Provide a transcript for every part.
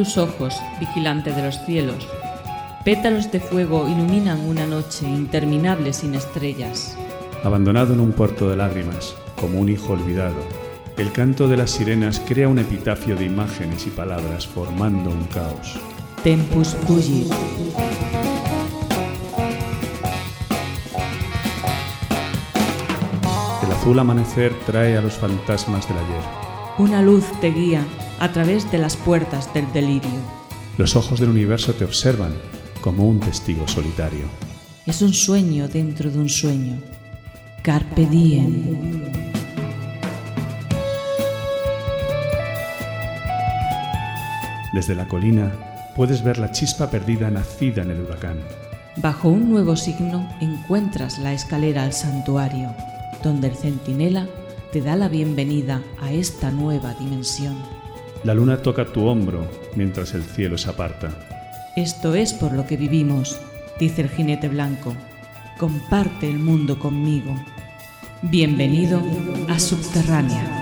Tus ojos, vigilante de los cielos. Pétalos de fuego iluminan una noche interminable sin estrellas. Abandonado en un puerto de lágrimas, como un hijo olvidado, el canto de las sirenas crea un epitafio de imágenes y palabras formando un caos. Tempus fugit. El azul amanecer trae a los fantasmas del ayer. Una luz te guía a través de las puertas del delirio. Los ojos del universo te observan como un testigo solitario. Es un sueño dentro de un sueño. Carpe diem. Desde la colina puedes ver la chispa perdida nacida en el huracán. Bajo un nuevo signo encuentras la escalera al santuario, donde el centinela te da la bienvenida a esta nueva dimensión. La luna toca tu hombro mientras el cielo se aparta. Esto es por lo que vivimos, dice el jinete blanco. Comparte el mundo conmigo. Bienvenido a Subterránea.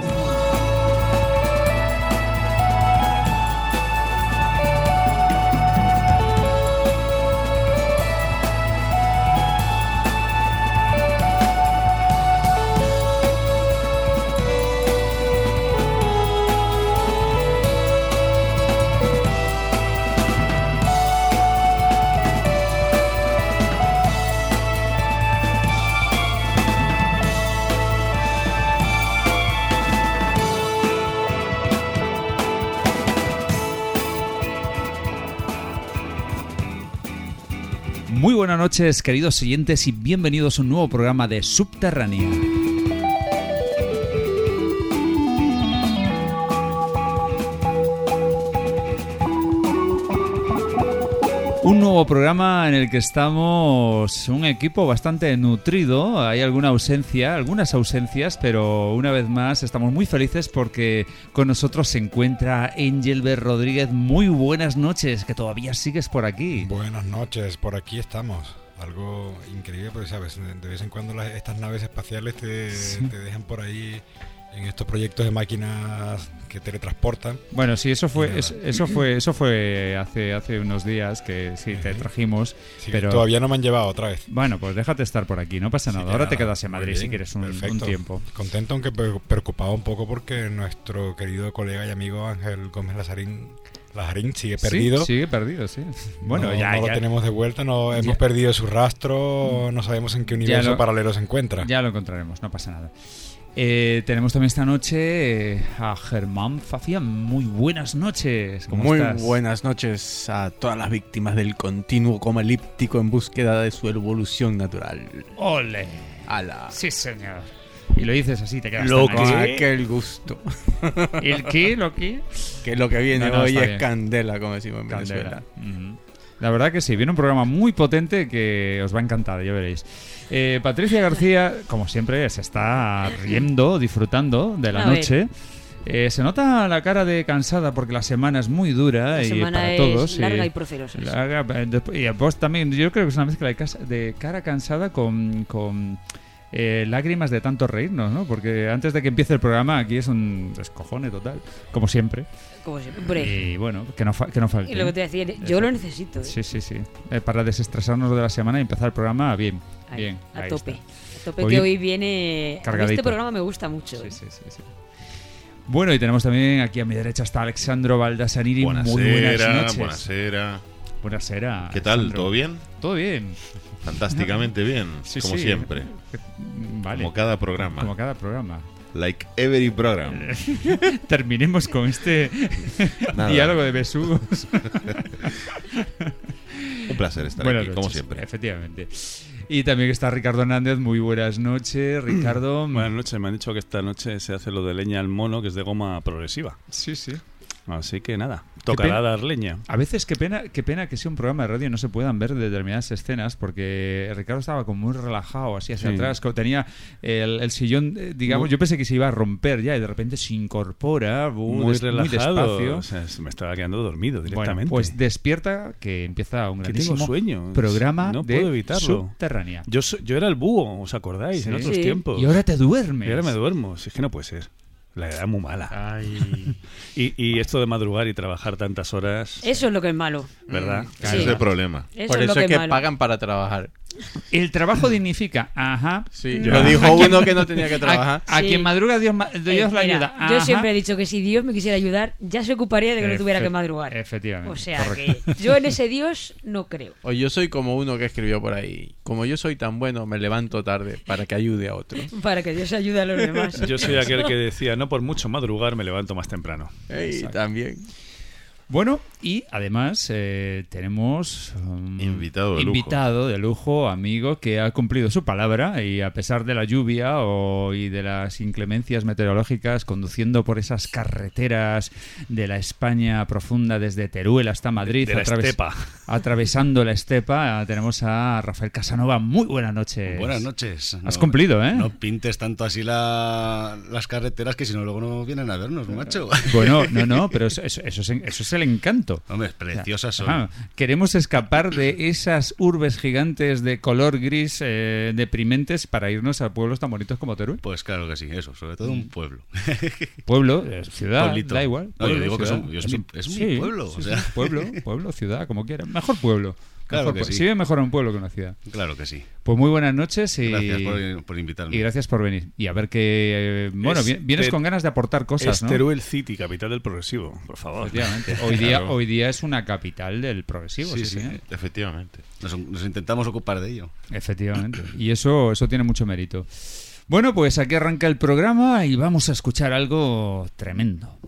Noches, queridos oyentes, y bienvenidos a un nuevo programa de Subterránea. Un nuevo programa en el que estamos un equipo bastante nutrido. Hay alguna ausencia, algunas ausencias, pero una vez más estamos muy felices porque con nosotros se encuentra Engelbert Rodríguez. Muy buenas noches, que todavía sigues por aquí. Buenas noches, por aquí estamos. Algo increíble, porque sabes, de vez en cuando las- estas naves espaciales te, te dejan por ahí en estos proyectos de máquinas que teletransportan. Bueno, sí, eso fue, nada. eso, fue, eso fue hace, hace unos días que sí te trajimos, Sí, pero Todavía no me han llevado otra vez. bueno, pues déjate estar por aquí, no pasa nada. Ahora nada, te quedas en Madrid bien, si quieres un, un tiempo. Contento, aunque pre- preocupado un poco porque nuestro querido colega y amigo Ángel Gómez Lazarín, Lazarín sigue Sí, perdido. sigue perdido, sí. Bueno, no, ya, no ya, lo tenemos de vuelta, no Ya. hemos perdido su rastro, no sabemos en qué universo lo- paralelo se encuentra. ya lo encontraremos, no pasa nada. Eh, tenemos también esta noche eh, a Germán Fafián. Muy buenas noches. ¿Cómo Muy estás? buenas noches a todas las víctimas del continuo coma elíptico en búsqueda de su evolución natural. ¡Ole! ¡Hala! Sí, señor. Y lo dices así, te quedas Lo que ahí. aquel gusto. ¿El qué? ¿Lo qué? Que lo que viene No, no, hoy es bien. candela, como decimos en Candela. Venezuela. La verdad que sí, viene un programa muy potente que os va a encantar, ya veréis. Eh, Patricia García, como siempre, se está riendo, disfrutando de la A ver. noche. Eh, se nota la cara de cansada porque la semana es muy dura La y semana para es todos. larga y procerosa. sí. Larga, eh, y después también, yo creo que es una mezcla de, casa- de cara cansada con, con eh, lágrimas de tanto reírnos, ¿no? Porque antes de que empiece el programa aquí es un descojone total, como siempre. Como siempre. Y bueno, que no, fa- que no falte. y lo que te decía, yo Eso. lo necesito. ¿eh? Sí, sí, sí. Eh, para desestresarnos de la semana y empezar el programa bien. Ahí, bien. a ahí tope. está. A tope Hoy- que hoy viene. mí Cargadito. Este programa me gusta mucho. Sí, ¿eh? sí, sí, sí. Bueno, y tenemos también aquí a mi derecha está Alexandro Baldasaniri. Muy buenas noches. buenasera. Buenasera, ¿Qué tal? ¿Todo bien? Todo bien. Fantásticamente bien, Sí, como sí. siempre. Vale. Como cada programa. Como cada programa. Like every program. Terminemos con este diálogo de besugos. Un placer estar Buenas aquí, como siempre. Efectivamente. Y también está Ricardo Hernández. Muy buenas noches, Ricardo. Buenas noches, me han dicho que esta noche se hace lo de leña al mono, que es de goma progresiva. Sí, sí. Así que nada, tocará pena. dar leña. A veces qué pena, qué pena que sea un programa de radio y no se puedan ver determinadas escenas porque Ricardo estaba como muy relajado así hacia Sí. atrás, como tenía el, el sillón, eh, digamos, Muy- yo pensé que se iba a romper ya y de repente se incorpora uh, Muy des- relajado. despacio. o sea, se me estaba quedando dormido Bueno, directamente. pues despierta que empieza un grandísimo tengo sueño. programa No de evitarlo. subterránea. Yo, yo era el búho, ¿os acordáis? En otros Sí. tiempos. Y ahora te duermes. Y ahora me duermo. Si es que no puede ser. La edad es muy mala. Ay. Y, y esto de madrugar y trabajar tantas horas, Eso es lo que es malo. ¿verdad? Ese Sí. es el problema. Eso Por es lo eso que es que es malo. pagan para trabajar. El trabajo dignifica, ajá. Sí, Ya. lo dijo uno que no tenía que A, trabajar. a Sí. quien madruga Dios, Dios Eh, la ayuda. Yo Ajá. siempre he dicho que si Dios me quisiera ayudar, ya se ocuparía de que no tuviera que Efe- madrugar. Efectivamente. O sea correcto. que yo en ese Dios no creo. O yo soy como uno que escribió por ahí. Como yo soy tan bueno, me levanto tarde para que ayude a otro. Para que Dios ayude a los demás. Yo soy aquel que decía, no por mucho madrugar, me levanto más temprano. Ey, también. Bueno, y además eh, tenemos um, Invitado de lujo. invitado de lujo, amigo, que ha cumplido su palabra y a pesar de la lluvia o, y de las inclemencias meteorológicas, conduciendo por esas carreteras de la España profunda desde Teruel hasta Madrid, De la atraves- estepa. atravesando la estepa, tenemos a Rafael Casanova. Muy buenas noches. Buenas noches. Has No- cumplido, ¿eh? No pintes tanto así la- las carreteras que si no luego no vienen a vernos, macho. Bueno, no, no, pero eso, eso- eso es, eso es el encanto. Hombre, preciosas son. Ajá. Queremos escapar de esas urbes gigantes de color gris eh, deprimentes para irnos a pueblos tan bonitos como Teruel. Pues claro que sí, eso, sobre todo un pueblo. Pueblo, eh, ciudad, Pueblito. da igual. No, yo Pueblo, digo que ciudad. son- yo es mi- es pueblo, o sí, sea. sí, pueblo, pueblo, ciudad, como quieras. Mejor pueblo. Claro Mejor que sí. Vive mejor un pueblo que una ciudad. Claro que sí. Pues muy buenas noches y Gracias por, por invitarme. y gracias por venir. Y a ver que... eh, bueno, Es vi- vienes Ter- con ganas de aportar cosas, Es ¿no? Teruel City, capital del progresivo, por favor. Efectivamente. Hoy día, Claro. hoy día es una capital del progresivo, sí, Sí. Efectivamente. Nos, nos intentamos ocupar de ello. Efectivamente. Y eso, eso tiene mucho mérito. Bueno, pues aquí arranca el programa y vamos a escuchar algo tremendo.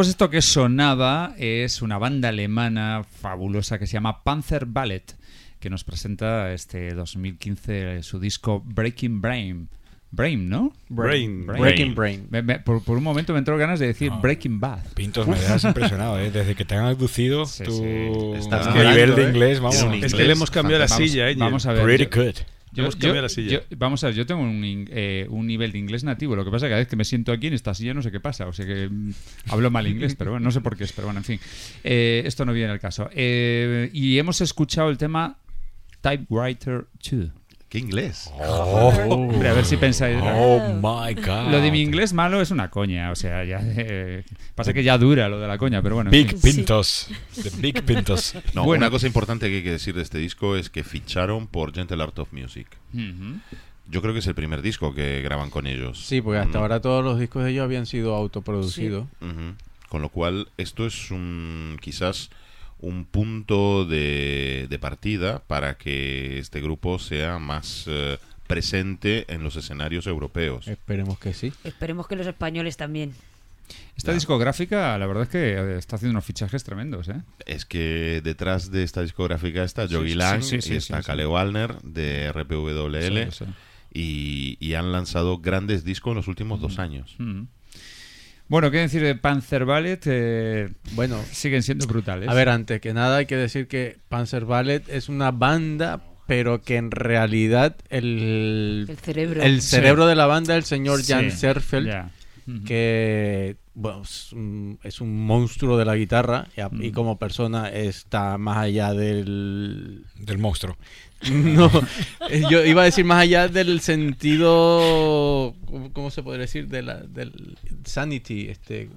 Pues esto que sonaba es una banda alemana fabulosa que se llama Panzer Ballet, que nos presenta este 2015 su disco Breaking Brain. Brain, ¿no? Brain. Breaking Brain. Me- me- por, por un momento me entró ganas de decir No. Breaking Bad. Pintos, me dejas impresionado, ¿eh? Desde que te han abducido, Sí, tu sí. Estás nivel de ¿eh? inglés, vamos. Es inglés que le hemos cambiado la silla, ¿eh? Vamos a ver. Pretty yo- good. Yo, Hemos cambiado la silla. yo- vamos a ver, yo tengo un, eh, un nivel de inglés nativo. Lo que pasa es que cada vez que me siento aquí en esta silla no sé qué pasa. O sea que mm, hablo mal inglés, pero bueno, no sé por qué es. Pero bueno, en fin. Eh, esto no viene al caso. Eh, y hemos escuchado el tema Typewriter 2. ¿Qué inglés? Hombre, a ver si pensáis. Oh my god. Lo de mi inglés malo es una coña. O sea, ya. eh, pasa que ya dura lo de la coña, pero bueno. en Big fin. Pintos. The Big Pintos. No, Bueno. una cosa importante que hay que decir de este disco es que ficharon por Gentle Art of Music. Yo creo que es el primer disco que graban con ellos. Sí, porque hasta ahora todos los discos de ellos habían sido autoproducidos. Con lo cual, esto es un quizás un punto de, de partida para que este grupo sea más eh, presente en los escenarios europeos. Esperemos que sí. Esperemos que los españoles también. Esta discográfica, la verdad es que eh, está haciendo unos fichajes tremendos, ¿eh? Es que detrás de esta discográfica está Joey sí, Lang sí, sí, y está sí, Kale sí. Wallner de RPWL Sí, sí. Y, y han lanzado grandes discos en los últimos dos años. Mm. Bueno, ¿qué decir de Panzer Ballet? Eh, Bueno, siguen siendo brutales. a ver, antes que nada hay que decir que Panzer Ballet es una banda, pero que en realidad el, El cerebro. el cerebro de la banda es el señor Sí, Jan Serfeld, que bueno, es, un, es un monstruo de la guitarra y, a- Mm. y como persona está más allá del... Del monstruo. No, eh, yo iba a decir más allá del sentido, ¿cómo, se podría decir? De la, del sanity, este...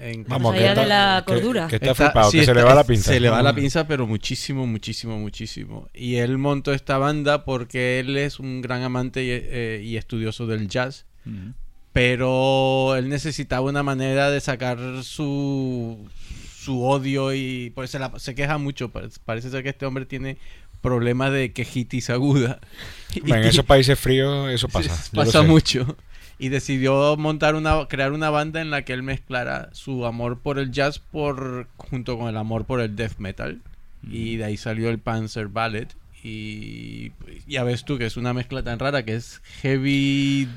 en- Vamos, allá de la cordura. Que, está Está- flipado, sí, que se le va la pinza. Se le va la pinza, pero muchísimo, muchísimo, muchísimo. Y él montó esta banda porque él es un gran amante y, eh, y estudioso del jazz. Pero él necesitaba una manera de sacar su, su odio y pues se, la- se queja mucho. Parece ser que este hombre tiene problemas de quejitis aguda. Hombre, en esos países fríos eso pasa. Pasa mucho. Y decidió montar una, crear una banda en la que él mezclara su amor por el jazz por, junto con el amor por el death metal. Y de ahí salió el Panzer Ballet. Y ya ves tú que es una mezcla tan rara que es heavy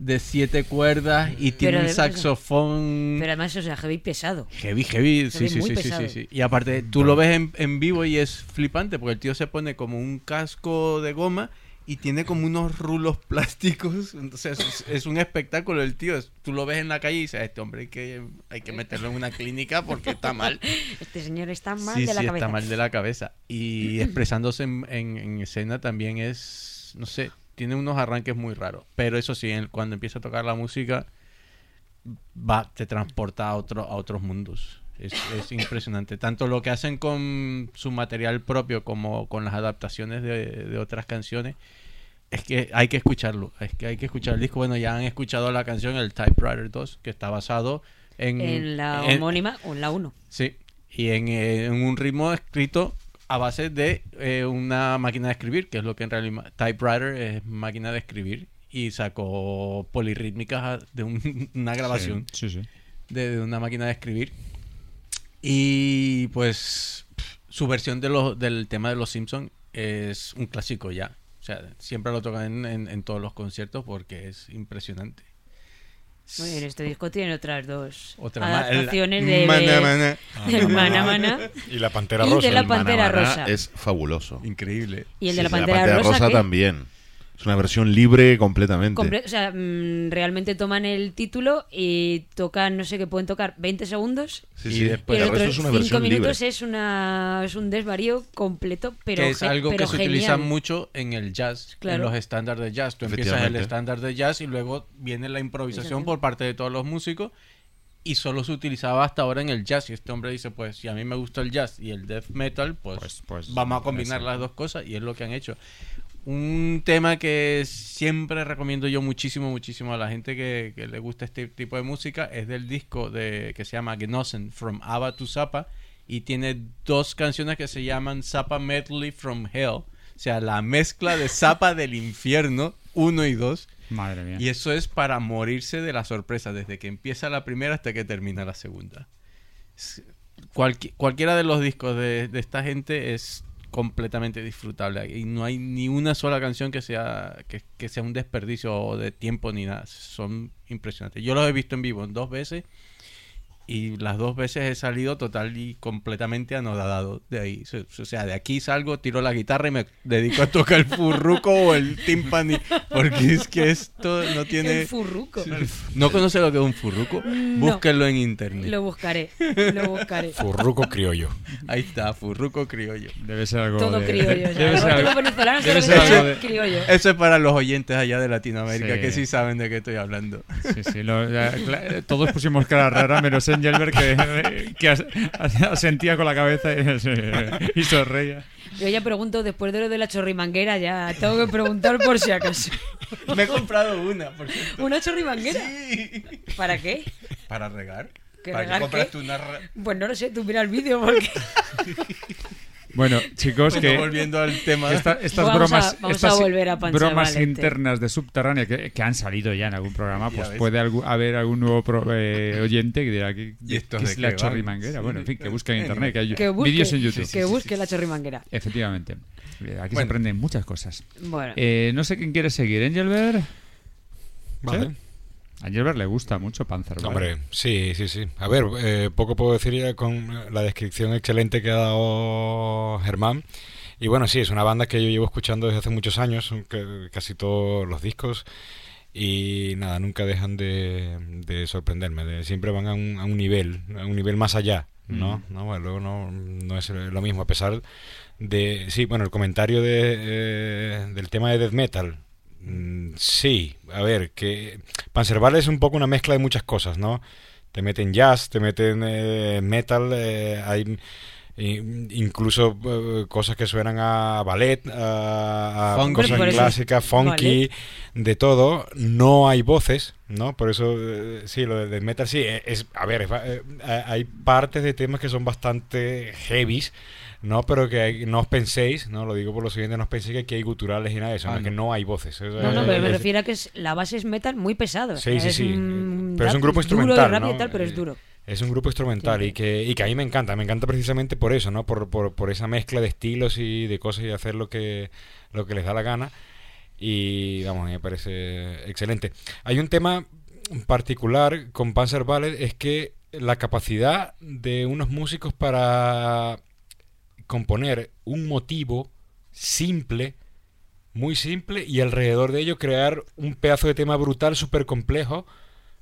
de siete cuerdas y tiene un saxofón Pero además, o sea, heavy pesado. heavy, heavy. Sí, Heavy, sí, sí, sí, sí, sí. Y aparte, tú lo ves en, en vivo y es flipante porque el tío se pone como un casco de goma y tiene como unos rulos plásticos. Entonces, es, es un espectáculo el tío. Es- tú lo ves en la calle y dices, este hombre hay que, hay que meterlo en una clínica porque está mal. Este señor está mal sí, de la sí, cabeza. está mal de la cabeza. Y expresándose en, en- en escena también es, no sé, tiene unos arranques muy raros. Pero eso sí, en- cuando empieza a tocar la música, va, te transporta a, otro, a otros mundos. Es, es impresionante. Tanto lo que hacen con su material propio como con las adaptaciones de, de otras canciones. Es que hay que escucharlo. Es que hay que escuchar el disco. Bueno, ya han escuchado la canción, el Typewriter 2, que está basado en... En la en- homónima o en la 1. Sí, y en, en un ritmo escrito a base de eh, una máquina de escribir, que es lo que en realidad typewriter es máquina de escribir, y sacó polirrítmicas de un- una grabación Sí, sí. de, de una máquina de escribir. Y pues su versión de los, del tema de los Simpsons es un clásico ya. O sea, siempre lo tocan en, en- en todos los conciertos porque es impresionante. Muy bien, este disco tiene otras dos Otra adaptaciones la- de, Mana, mana. de Mana Mana Y la pantera y rosa. de la Pantera Mana Rosa. Es fabuloso. Increíble. Y el Sí, de la sí, Pantera, Rosa, ¿qué? también. Es una versión libre completamente. Comple- o sea, mm, realmente toman el título y tocan, no sé qué pueden tocar, 20 segundos. Sí, Y sí. después- y el el resto otro es una 5 versión minutos libre. es una es un desvarío completo, pero, que es algo pero que se utiliza mucho en el jazz, Claro. en los estándares de jazz. Tú empiezas el estándar de jazz y luego viene la improvisación por parte de todos los músicos y solo se utilizaba hasta ahora en el jazz. Y este hombre dice, pues si a mí me gusta el jazz y el death metal, pues, Pues- pues, vamos a combinar las dos cosas y es lo que han hecho. Un tema que siempre recomiendo yo muchísimo, muchísimo a la gente que, que le gusta este tipo de música es del disco de que se llama Genossen, From Ava to Zappa y tiene dos canciones que se llaman Zappa Medley from Hell, o sea, la mezcla de Zappa del infierno 1 y 2 Madre mía. Y eso es para morirse de la sorpresa, desde que empieza la primera hasta que termina la segunda. Cualqui- cualquiera de los discos de, de esta gente es completamente disfrutable. Y no hay ni una sola canción que sea que, sea un desperdicio de tiempo ni nada. Son impresionantes. Yo los he visto en vivo dos veces y las dos veces he salido total y completamente anodado de ahí. O sea, de aquí salgo, tiro la guitarra y me dedico a tocar el furruco o el timpani, porque es que esto no tiene... El furruco. ¿No conoce lo que es un furruco? No. Búsquenlo en internet. Lo buscaré, lo buscaré. Furruco criollo. Ahí está, furruco criollo. Debe ser algo Todo de- criollo. Debe ser algo- debe ser algo de- criollo. Eso es para los oyentes allá de Latinoamérica, Sí. que sí saben de qué estoy hablando. Sí, sí, lo- ya, todos pusimos cara rara, menos Engelbert que, que as- asentía con la cabeza y, y sonreía. Yo ya pregunto, después de lo de la chorrimanguera, ya tengo que preguntar por si acaso. Me he comprado una, por cierto. ¿Una chorrimanguera? Sí. ¿Para qué? ¿Para regar? ¿Que ¿Para regar qué compraste qué? una Pues no lo sé, tú mira el vídeo porque... Bueno, chicos, Bueno, que volviendo al tema. esta- estas Vamos bromas, a- vamos estas a volver a bromas Valente. internas de subterránea que, que han salido ya en algún programa, pues puede algu- haber algún nuevo pro- eh, oyente que dirá que, ¿Y que de es la chorrimanguera. Bueno, en fin, que busque en internet, que hay Que busque, vídeos en YouTube. que busque la chorrimanguera. Efectivamente. Eh, Aquí se aprenden muchas cosas. Bueno, Eh, no sé quién quiere seguir. ¿Angelbert? Vale. A Angelbert le gusta mucho Panzer. ¿vale? Hombre, sí, sí, sí. A ver, eh, poco puedo decir ya con la descripción excelente que ha dado Germán. Y bueno, sí, es una banda que yo llevo escuchando desde hace muchos años, que- casi todos los discos. Y nada, nunca dejan de, de sorprenderme. de- siempre van a un, a un nivel, a un nivel más allá, ¿no? Mm. ¿No? Bueno, luego no, no es lo mismo, a pesar de... Sí, bueno, el comentario de, eh, del tema de death metal. Mm, Sí, a ver, que Panzerval es un poco una mezcla de muchas cosas, ¿no? Te meten jazz, te meten eh, metal, eh, hay i- incluso eh, cosas que suenan a ballet, a, a cosas clásicas, funky, de todo. No hay voces, ¿no? Por eso, eh, sí, lo de, de metal sí, eh, es, a ver, es eh, hay partes de temas que son bastante heavies, ¿no? Pero que hay- no os penséis, ¿no? Lo digo por lo siguiente, no os penséis que aquí hay guturales y nada de eso, Ah, ¿no? que no. hay voces. Eso no, no, es- pero me refiero a que es, la base es metal muy pesado. Sí, o sea, sí, es sí. un Pero es un grupo Duro de instrumental, rap y ¿no? tal, pero es Eh, duro. Es un grupo instrumental y que, y que a mí me encanta, me encanta precisamente por eso, ¿no? Por, por, por esa mezcla de estilos y de cosas y hacer lo que, lo que les da la gana. Y vamos, a mí me parece excelente. Hay un tema particular con Panzer Ballet, es que la capacidad de unos músicos para componer un motivo simple, muy simple, y alrededor de ello crear un pedazo de tema brutal, súper complejo.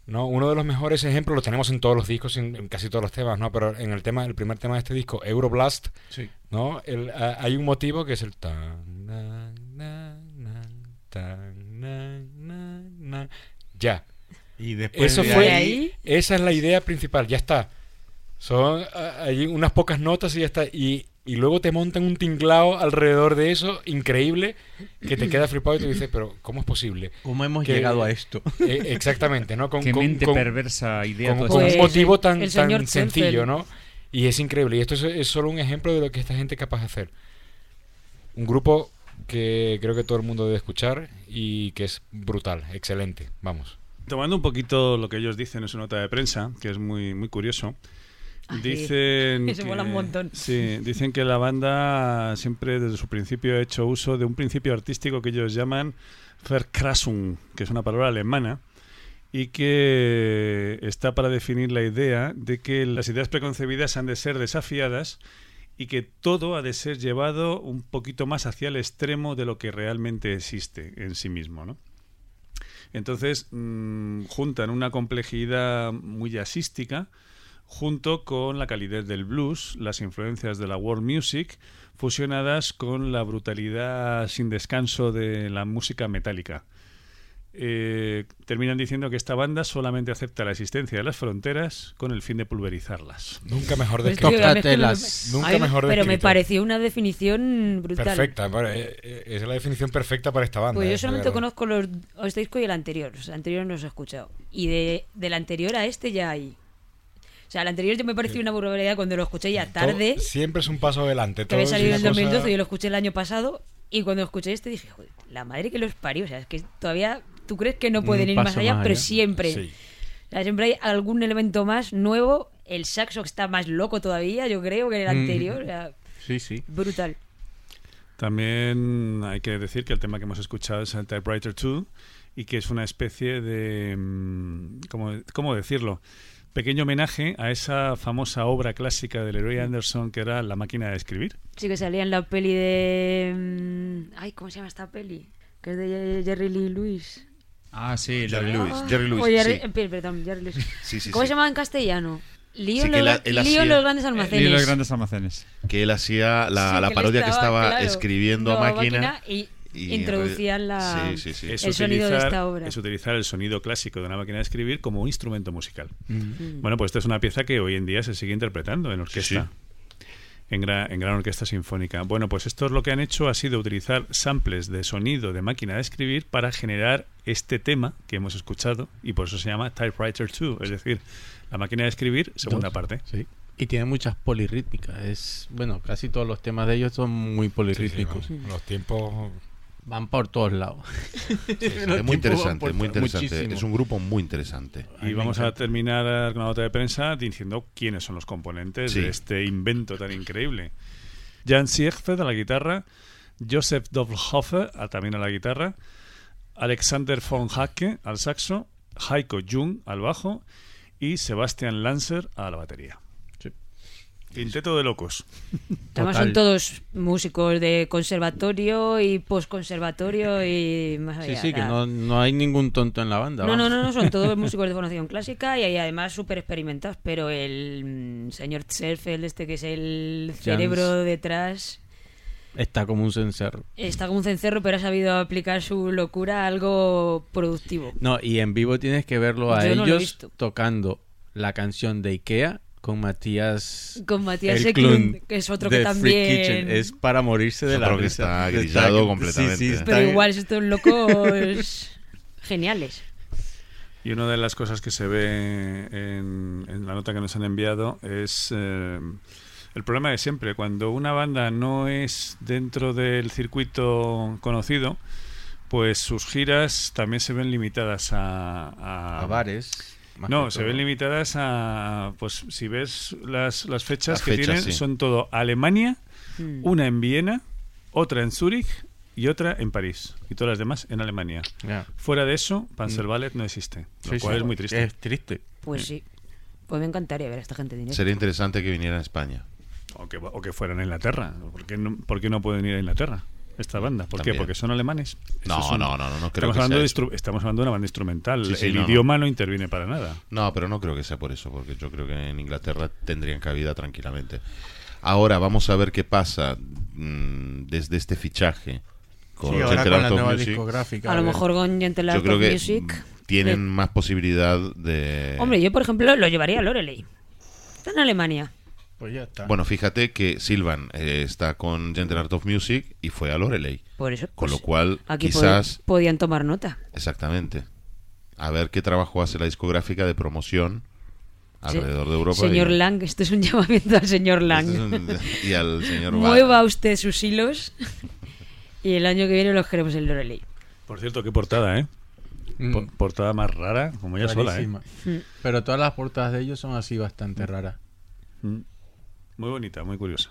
¿no? Uno de los mejores ejemplos lo tenemos en todos los discos, en, en casi todos los temas, ¿no? Pero en el tema, el primer tema de este disco, Euroblast, Sí. ¿no? El- a- hay un motivo que es el tan, na, na, na, ya. Y después Eso de fue ahí- esa es la idea principal, ya está. Son hay unas pocas notas y ya está y, y luego te montan un tinglao alrededor de eso increíble que te queda flipado y te dices, pero ¿cómo es posible? ¿Cómo hemos que- llegado a esto? Eh, exactamente, ¿no? Con, Qué con- mente con- perversa idea. con, un motivo tan, tan sencillo. ¿no? Y es increíble. Y esto es, es solo un ejemplo de lo que esta gente es capaz de hacer. Un grupo que creo que todo el mundo debe escuchar y que es brutal, excelente. Vamos. Tomando un poquito lo que ellos dicen en su nota de prensa, que es muy, muy curioso, Dicen eso mola un montón. Sí, dicen que la banda siempre desde su principio ha hecho uso de un principio artístico que ellos llaman Verkrassung, que es una palabra alemana y que está para definir la idea de que las ideas preconcebidas han de ser desafiadas y que todo ha de ser llevado un poquito más hacia el extremo de lo que realmente existe en sí mismo, ¿no? Entonces mm, juntan una complejidad muy jazzística junto con la calidez del blues, las influencias de la world music, fusionadas con la brutalidad sin descanso de la música metálica. Eh, terminan diciendo que esta banda solamente acepta la existencia de las fronteras con el fin de pulverizarlas. Nunca mejor Pues, descrito. Nunca mejor Pero me pareció una definición brutal. Perfecta. para- eh, eh, es la definición perfecta para esta banda. Pues eh, yo de solamente conozco los, este disco y el anterior. O sea, el anterior no os he escuchado. Y de, del anterior a este ya hay. O sea, el anterior yo me pareció una barbaridad cuando lo escuché ya Todo- tarde. siempre es un paso adelante. que había salido en el una cosa- 2012 yo lo escuché el año pasado. Y cuando escuché este dije, joder, la madre que los parió. O sea, es que todavía tú crees que no pueden Un ir más allá, más pero siempre. Sí. O sea, siempre hay algún elemento más nuevo. El saxo está más loco todavía, yo creo, que el Mm. anterior. o sea, Sí, sí. brutal. También hay que decir que el tema que hemos escuchado es el Typewriter 2 y que es una especie de... mm, ¿Cómo, cómo decirlo? Pequeño homenaje a esa famosa obra clásica de Leroy Anderson que era La máquina de escribir. Sí que salía en la peli de... mm, Ay, ¿cómo se llama esta peli? Que es de Jerry Lee Lewis. Ah, sí. Jerry Lewis, Jerry Lewis, O Jerry- sí. eh, Perdón, Jerry Lewis. Sí, sí, ¿Cómo sí. se llama en castellano? Lío, Sí, los, la- él Lío hacía- en los grandes Eh, almacenes. y los grandes almacenes. Que él hacía la, Sí, la que él parodia que estaba claro, escribiendo a máquina. y, y- introducían la, Sí, sí, sí. Es el sonido de utilizar- esta obra. Es utilizar el sonido clásico de una máquina de escribir como un instrumento musical. Mm. Bueno, pues esta es una pieza que hoy en día se sigue interpretando en orquesta. sí. En, gra- en gran orquesta sinfónica. Bueno, pues esto es lo que han hecho ha sido utilizar samples de sonido de máquina de escribir para generar este tema que hemos escuchado y por eso se llama Typewriter 2, es decir, la máquina de escribir, segunda Dos. parte. Sí. Y tiene muchas polirrítmicas. Es, bueno, casi todos los temas de ellos son muy Sí, sí, polirrítmicos. los tiempos Van por todos lados. Es muy interesante, muy interesante. Muchísimo. Es un grupo muy interesante. Y vamos a terminar con una nota de prensa diciendo quiénes son los componentes Sí. de este invento tan increíble. Jan Siegfried a la guitarra, Joseph Doppelhofer a- también a la guitarra, Alexander von Hacke al saxo, Heiko Jung al bajo y Sebastian Lancer a la batería. Sí. Quinteto de locos. Además Total. son todos músicos de conservatorio y postconservatorio y más Sí, allá. sí, o que no, no hay ningún tonto en la banda. No, no, vamos. no, no, son todos músicos de formación clásica y, y además súper experimentados, pero el mm, señor Zerfeld, este que es el cerebro detrás, Está como un cencerro. está como un cencerro, pero ha sabido aplicar su locura a algo productivo. No, y en vivo tienes que verlo a Yo ellos tocando la canción de Ikea con Matías Con Matías Eklund que es otro que también... Kitchen. Es para morirse de Yo la creo que risa. está Está- grillado sí, completamente. sí, está- Pero igual, estos locos geniales. Y una de las cosas que se ve en, en la nota que nos han enviado es eh, el problema de siempre. Cuando una banda no es dentro del circuito conocido, pues sus giras también se ven limitadas a, a- a bares. Más No, se todo. ven limitadas a, pues si ves las, las fechas Las que fechas, tienen, sí. son todo Alemania, Mm. una en Viena, otra en Zúrich y otra en París. Y todas las demás en Alemania. Fuera de eso, Panzer Ballet no existe. Lo Sí, cual sí. es muy triste. Es triste. Pues sí. Pues me encantaría ver a esta gente en directo. Sería interesante que viniera a España. O que, o que fueran a Inglaterra. ¿Por qué, no, por qué no pueden ir a Inglaterra? Esta banda. ¿Por qué? Porque son alemanes. No, es un- no, no, no, no creo estamos, que hablando sea de estamos hablando de una banda instrumental. Sí, sí, El no, idioma no. interviene para nada. No, pero no creo que sea por eso, porque yo creo que en Inglaterra tendrían cabida tranquilamente. Ahora vamos a ver qué pasa mm, desde este fichaje con Sí, ahora Gentle con la Art of nueva Music. discográfica. A lo mejor con Gentle Yo Art creo of que Music. tienen más posibilidad de... Hombre, yo por ejemplo lo llevaría a Loreley. Está en Alemania. Pues ya está. Bueno, fíjate que Silvan eh, está con Gentle Art of Music y fue a Loreley. Por eso. Con pues, lo cual, aquí quizás... pod- podían tomar nota. Exactamente. A ver qué trabajo hace la discográfica de promoción alrededor de Europa. Señor y, Lang, esto es un llamamiento al señor Lang. Este es un- y al señor Mueva Bach. usted sus hilos y el año que viene los queremos en Loreley. Por cierto, qué portada, ¿eh? Mm, Po- portada más rara, como ella sola, ¿eh? rarísima. Pero todas las portadas de ellos son así bastante raras. Mm. Muy bonita, muy curiosa.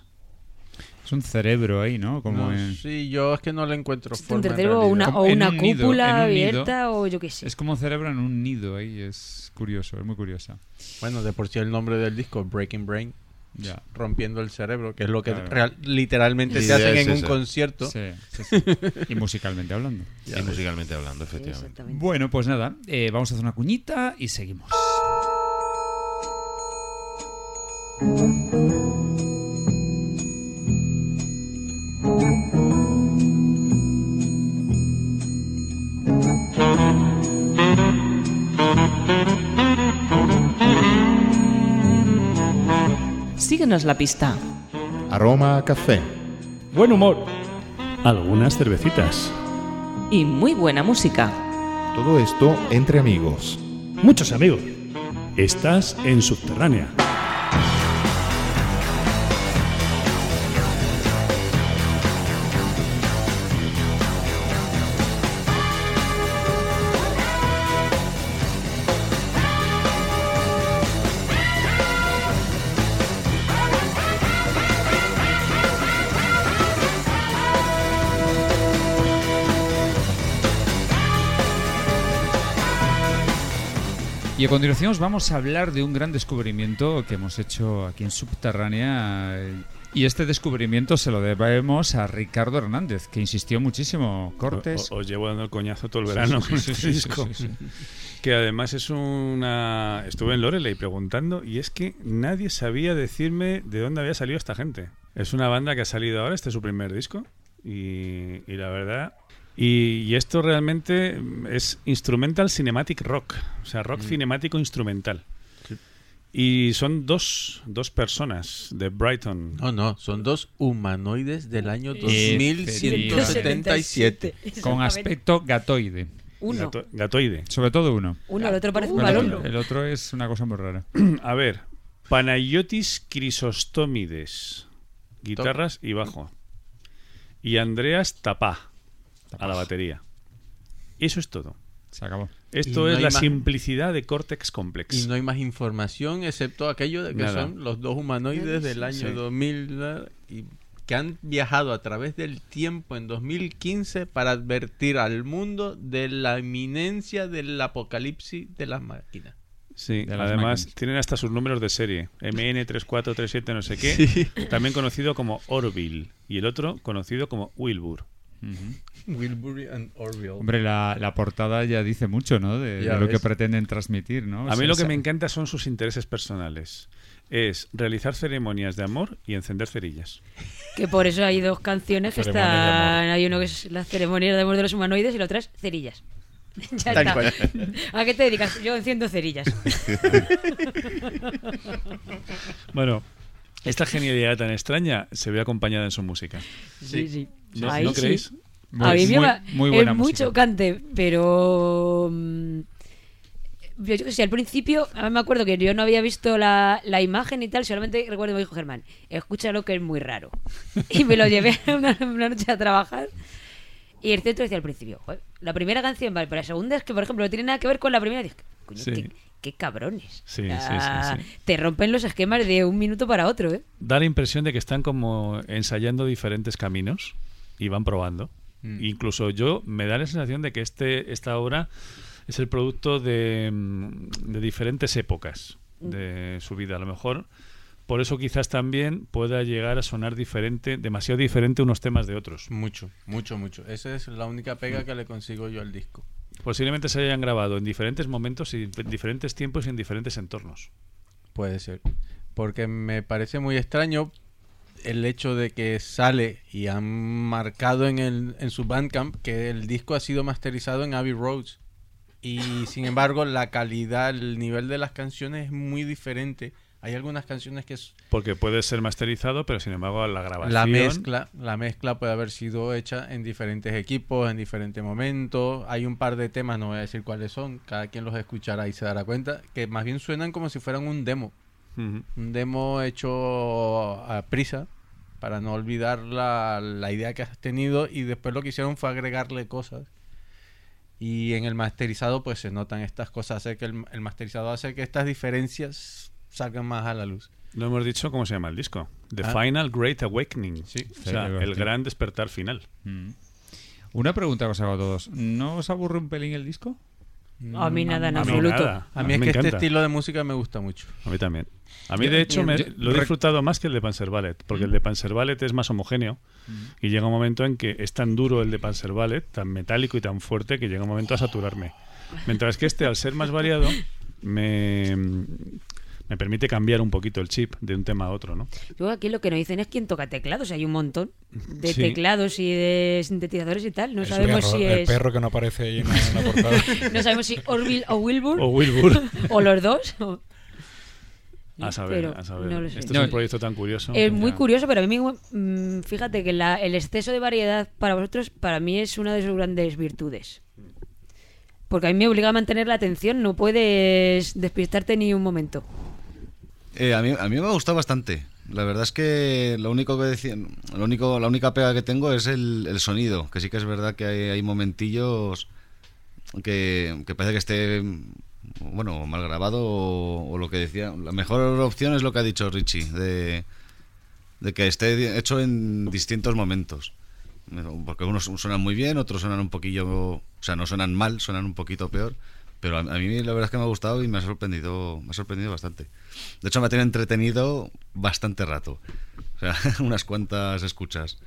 Es un cerebro ahí, ¿no? Como No, en- Sí, yo es que no le encuentro Es un forma. en una, o En una un cúpula nido. abierta o yo qué sé. Es como un cerebro en un nido ahí, es curioso, es muy curiosa. Bueno, de por sí el nombre del disco, Breaking Brain, Ya. rompiendo el cerebro, que es lo que Claro. real- literalmente idea hacen es en un concierto. Sí, sí, sí. Y musicalmente hablando. Y musicalmente hablando, efectivamente. Bueno, pues nada, eh, vamos a hacer una cuñita y seguimos. Síguenos la pista. Aroma a café. Buen humor. Algunas cervecitas. Y muy buena música. Todo esto entre amigos. Muchos amigos. Estás en Subterránea. A continuación os vamos a hablar de un gran descubrimiento que hemos hecho aquí en Subterránea. Y este descubrimiento se lo debemos a Ricardo Hernández, que insistió muchísimo. Cortes. O- Os llevo dando el coñazo todo el verano con Sí, sí, sí, disco. Que además es una... Estuve en Loreley preguntando y es que nadie sabía decirme de dónde había salido esta gente. Es una banda que ha salido ahora, este es su primer disco. Y, y la verdad... Y, y esto realmente es instrumental cinematic rock. O sea, rock cinemático instrumental. Y son dos, dos personas de Brighton. No, no, son dos humanoides del año Efectivamente. 2177. Con aspecto gatoide. Uno. Gato- gatoide. Sobre todo uno. Uno, el otro parece un balón. el otro es una cosa muy rara. A ver, Panayotis Crisostómides, guitarras y bajo. Y Andreas Tapá, a la batería. Eso es todo. Se acabó. Esto no es la más- simplicidad de Cortex Complex. Y no hay más información excepto aquello de que Nada. son los dos humanoides del año Sí. 2000 ¿verdad? y que han viajado a través del tiempo en 2015 para advertir al mundo de la inminencia del apocalipsis de las máquinas. Sí, las además máquinas. tienen hasta sus números de serie. MN3437 no sé qué, Sí. también conocido como Orville. Y el otro conocido como Wilbur. Wilbury and Orville. Hombre, la, la portada ya dice mucho, ¿no? De, lo que pretenden transmitir, ¿no? A mí lo que me encanta son sus intereses personales. Es realizar ceremonias de amor y encender cerillas. Que por eso hay dos canciones que están. Hay uno que es las ceremonias de amor de los humanoides y la otra es cerillas. ya está. ¿A qué te dedicas? Yo enciendo cerillas. Bueno, esta genialidad tan extraña se ve acompañada en su música. Sí, sí. ¿No, Ahí ¿no sí. creéis? Muy- a mí me muy- va- muy buena es muy música. chocante, pero mm, yo, yo que sé, al principio, a mí me acuerdo que yo no había visto la, la imagen y tal, solamente recuerdo que me dijo Germán, escúchalo que es muy raro. Y me lo llevé una, una noche a trabajar. Y el centro decía al principio, "Joder, la primera canción, vale, pero la segunda es que, por ejemplo, no tiene nada que ver con la primera. Dije, coño, Sí. qué, qué cabrones. Sí, sí, sí. Te rompen los esquemas de un minuto para otro, ¿eh? Da la impresión de que están como ensayando diferentes caminos y van probando. Mm. Incluso yo me da la sensación de que este esta obra es el producto de, mm, de diferentes épocas de su vida. A lo mejor por eso quizás también pueda llegar a sonar diferente, demasiado diferente unos temas de otros. Mucho, mucho, mucho. Esa es la única pega que le consigo yo al disco. Posiblemente se hayan grabado en diferentes momentos y en diferentes tiempos y en diferentes entornos. Puede ser. Porque me parece muy extraño el hecho de que sale y han marcado en, el, en su Bandcamp que el disco ha sido masterizado en Abbey Roads. Y sin embargo, la calidad, el nivel de las canciones es muy diferente. Hay algunas canciones que es- Porque puede ser masterizado, pero sin embargo la grabación... la mezcla, la mezcla puede haber sido hecha en diferentes equipos, en diferentes momentos. Hay un par de temas, no voy a decir cuáles son, cada quien los escuchará y se dará cuenta, que más bien suenan como si fueran un demo. Ujú. un demo hecho a prisa para no olvidar la, la idea que has tenido y después lo que hicieron fue agregarle cosas y en el masterizado pues se notan estas cosas hace que el, el masterizado hace que estas diferencias salgan más a la luz No hemos dicho cómo se llama el disco. The Ah. Final Great Awakening. Sí. O sea, el gran despertar final. Mm. Una pregunta que os hago a todos. ¿No os aburre un pelín el disco? A mí nada en A mí absoluto. nada. a mí es me que este estilo de música me gusta mucho A mí también. A mí, Yo- de hecho, me- yo- lo he disfrutado más que el de Panzer Ballet, porque el de Panzer Ballet es más homogéneo y llega un momento en que es tan duro el de Panzer Ballet, tan metálico y tan fuerte, que llega un momento a saturarme. Mientras que este, al ser más variado, me, me permite cambiar un poquito el chip de un tema a otro, ¿no? Luego aquí lo que nos dicen es quién toca teclados. Hay un montón de Sí. teclados y de sintetizadores y tal. No El sabemos perro, si el es. perro que no aparece ahí en la, en la portada. No sabemos si Orville o Wilbur O o, Wilbur. los dos. o- A saber, Pero a saber. no. Este es un proyecto tan curioso. Es muy Ya. curioso, pero a mí, mm, fíjate que la- el exceso de variedad para vosotros, para mí es una de sus grandes virtudes. Porque a mí me obliga a mantener la atención, no puedes despistarte ni un momento. Eh, a, mí, a mí me ha gustado bastante. La verdad es que lo único que decía, lo único, la única pega que tengo es el, sonido, que sí que es verdad que hay, hay momentillos que, que parece que esté bueno mal grabado o, o lo que decía. La mejor opción es lo que ha dicho Richie, de, de que esté hecho en distintos momentos. Porque unos suenan muy bien, otros suenan un poquillo, o sea, no suenan mal, suenan un poquito peor, Pero a, a mí la verdad es que me ha gustado y me ha sorprendido, me ha sorprendido bastante. De hecho, me ha tenido entretenido bastante rato. O sea, unas cuantas escuchas.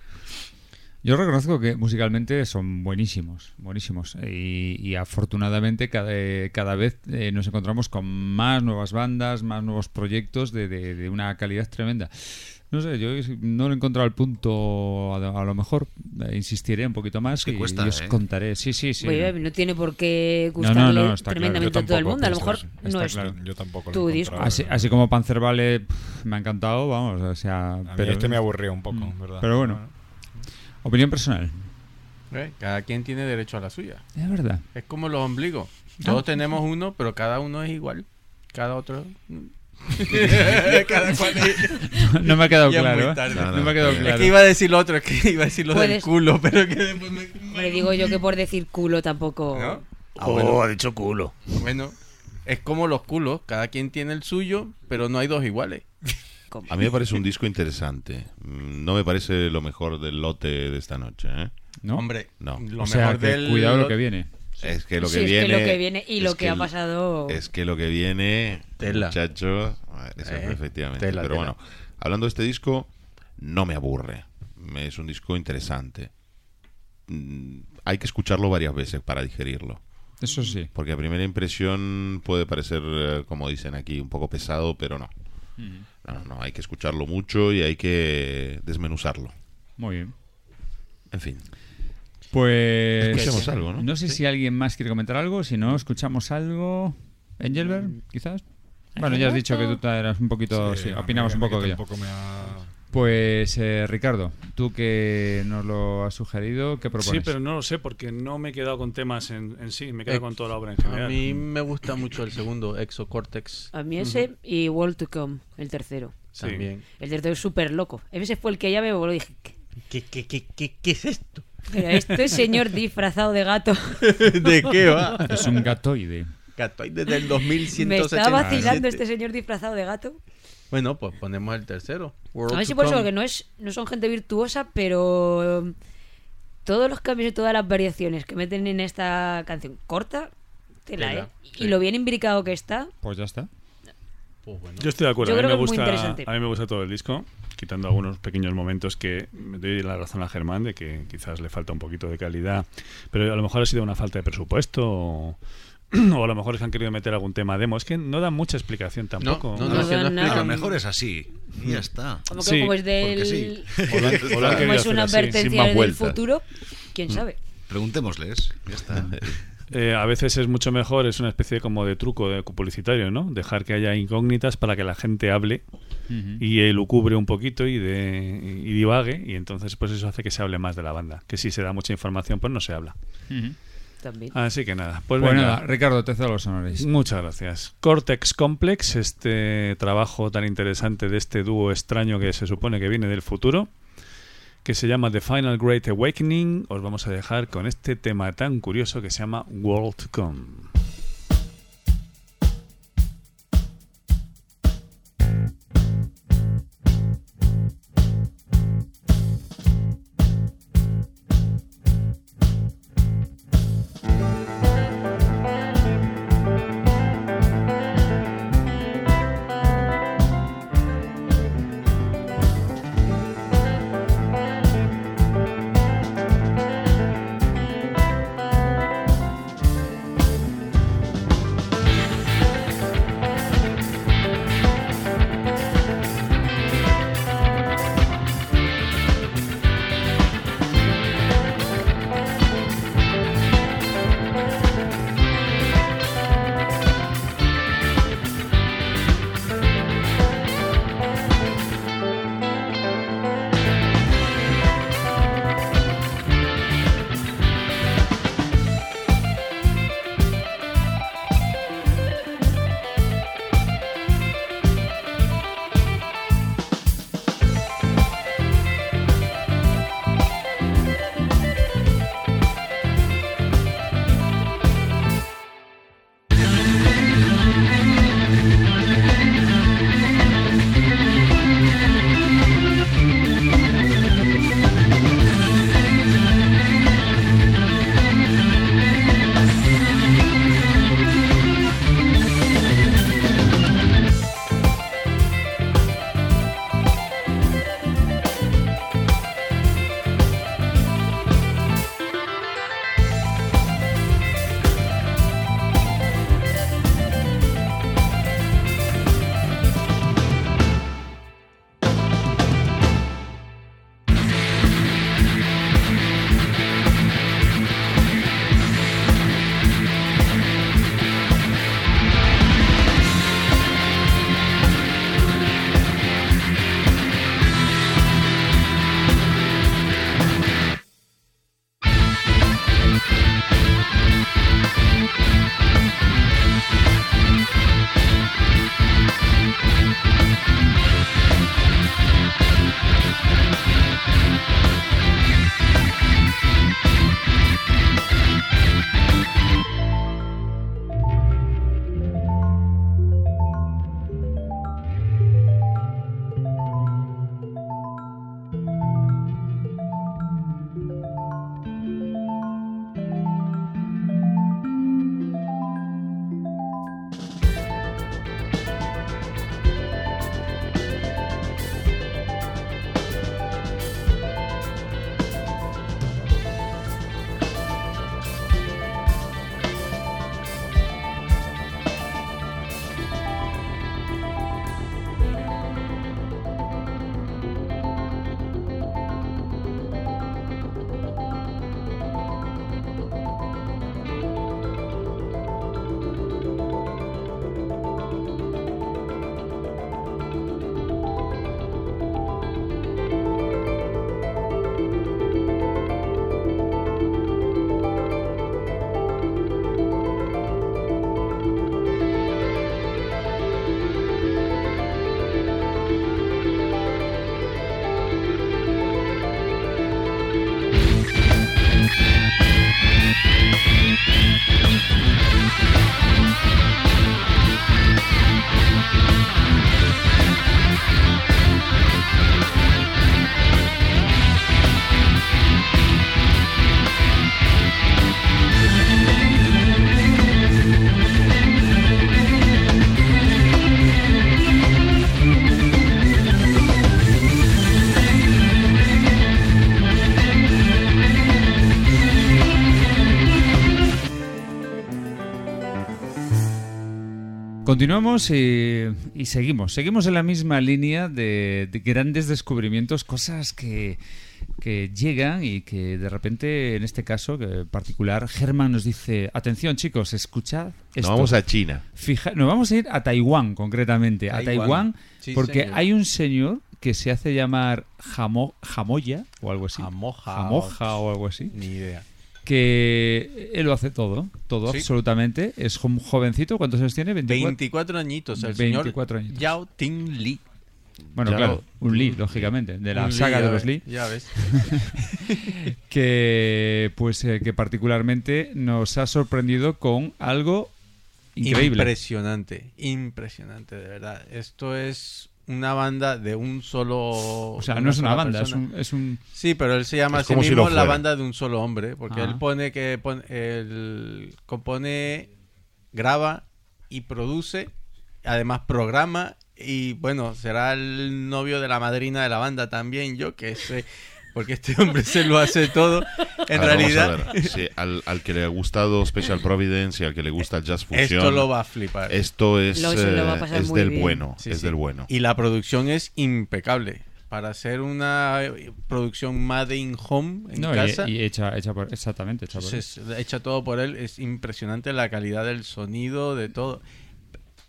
Yo reconozco que musicalmente son buenísimos, buenísimos. Y, afortunadamente cada, cada vez eh, nos encontramos con más nuevas bandas, más nuevos proyectos de- de una calidad tremenda. No sé, yo no he encontrado el punto, a, a lo mejor eh, insistiré un poquito más que y, cuesta, y os ¿eh? contaré. Sí, sí, sí. Oye, no tiene por qué No, no, gustarle no, claro. tremendamente a todo el mundo. A lo mejor no está es claro. Yo tampoco lo tu disco. Así, así como Panzer Vale me ha encantado, vamos, o sea... A mí pero, este me aburrió un poco. ¿verdad? Pero bueno, opinión personal. ¿Eh? Cada quien tiene derecho a la suya. Es verdad. Es como los ombligos. Todos tenemos uno, pero cada uno es igual. Cada otro. cada cual es- No me ha quedado claro. ¿eh? No, No, me ha quedado no, claro. Es que iba a decir lo otro, es que iba a decir lo del culo, pero que después me. Hombre, digo yo que por decir culo tampoco. ¿No? Ah, bueno. ha dicho culo. Bueno, es como los culos, cada quien tiene el suyo, pero no hay dos iguales. ¿Cómo? A mí me parece un disco interesante. No me parece lo mejor del lote de esta noche. ¿eh? ¿No? Hombre, No. lo o sea, mejor que del. cuidado lo que viene. Es que lo Sí, que es viene. que lo que viene y lo que, ha pasado. Es que lo que viene, Tela. muchachos, eso Eh, efectivamente. tela, Pero tela. bueno, hablando de este disco, no me aburre. Es un disco interesante. Mm, Hay que escucharlo varias veces para digerirlo. Eso sí. Porque a primera impresión puede parecer, eh, como dicen aquí, un poco pesado, pero no. No, no, no, hay que escucharlo mucho y hay que desmenuzarlo. Muy bien. En fin. Pues. Escuchemos algo, ¿no? No sé si alguien más quiere comentar algo. Si no, escuchamos algo. Engelbert, quizás. Bueno, ya has dicho que tú eras un poquito. Sí, a opinamos a un poco que yo. tampoco me ha... Pues, eh, Ricardo, tú que nos lo has sugerido, ¿qué propones? Sí, pero no lo sé porque no me he quedado con temas en, en sí, me he quedado con toda la obra en A general. mí me gusta mucho el segundo, Exocortex. A mí ese y World to Come, el tercero. Sí. También. El tercero es súper loco. Ese fue el que ya me voló y dije, ¿qué, ¿Qué, qué, qué, qué, qué es esto? pero esto es señor disfrazado de gato. ¿De qué va? Es un gatoide. Gatoide del 2177. Me está vacilando este señor disfrazado de gato. Bueno, pues ponemos el tercero. World A ver si por eso que no es no son gente virtuosa, pero um, todos los cambios y todas las variaciones que meten en esta canción corta, tela, Tela, ¿eh? sí. Y lo bien imbricado que está. Pues ya está. Pues bueno. Yo estoy de acuerdo, Yo a mí, creo me que es muy gusta, interesante. a mí me gusta todo el disco, quitando algunos pequeños momentos que me doy la razón a Germán de que quizás le falta un poquito de calidad, pero a lo mejor ha sido una falta de presupuesto o, o a lo mejor es que han querido meter algún tema demo. Es que no dan mucha explicación tampoco. no, A no, no nada. a lo mejor es así. Y ya está. Como que Sí, como es del. sí. O han como es una advertencia del futuro, quién sabe. Preguntémosles. Ya está. Eh, a veces es mucho mejor, es una especie como de truco de publicitario, ¿no? Dejar que haya incógnitas para que la gente hable y elucubre un poquito y, de, y divague y entonces pues eso hace que se hable más de la banda. Que si se da mucha información pues no se habla. También. Así que nada, pues Pues venga. nada, Ricardo, te cedo los honores. Muchas gracias. Cortex Complex, este trabajo tan interesante de este dúo extraño que se supone que viene del futuro, que se llama The Final Great Awakening, os vamos a dejar con este tema tan curioso que se llama World Come. Continuamos y, y seguimos. Seguimos en la misma línea de, de grandes descubrimientos, cosas que, que llegan y que de repente, en este caso que en particular, Germán nos dice, atención chicos, escuchad Nos esto. vamos a China. Fija- nos vamos a ir a Taiwán, concretamente. A Taiwán. Taiwán, Sí, porque señor. hay un señor que se hace llamar Jamo, Jamoya o algo así. Jamoja. Jamoja o algo así. Ni idea. Que él lo hace todo, todo Sí. absolutamente. Es un jovencito, ¿cuántos años tiene? 24. 24 añitos, el 24 señor añitos. Yao Ting Li. Bueno, claro, un Lee, lógicamente, de la Un Li, saga de los Lee. Ya ves. que pues eh, que particularmente nos ha sorprendido con algo increíble. Impresionante, impresionante, de verdad. Esto es una banda de un solo. o sea, no es una banda, es un, es un Sí, pero él se llama a sí como si mismo lo la banda de un solo hombre, porque Ah. él pone que pone, él compone, graba y produce, además programa y bueno, será el novio de la madrina de la banda también, yo que sé, porque este hombre se lo hace todo. En Ahora, realidad, a ver. Sí, al, al que le ha gustado Special Providence y al que le gusta Jazz Fusion, esto lo va a flipar. esto es, Lo- lo eh, es del bien. bueno. Sí, es sí. del bueno. Y la producción es impecable. Para hacer una eh, producción Made in Home en no, y- casa. y, hecha, hecha por, exactamente, hecha por es hecha todo por él, es impresionante la calidad del sonido, de todo.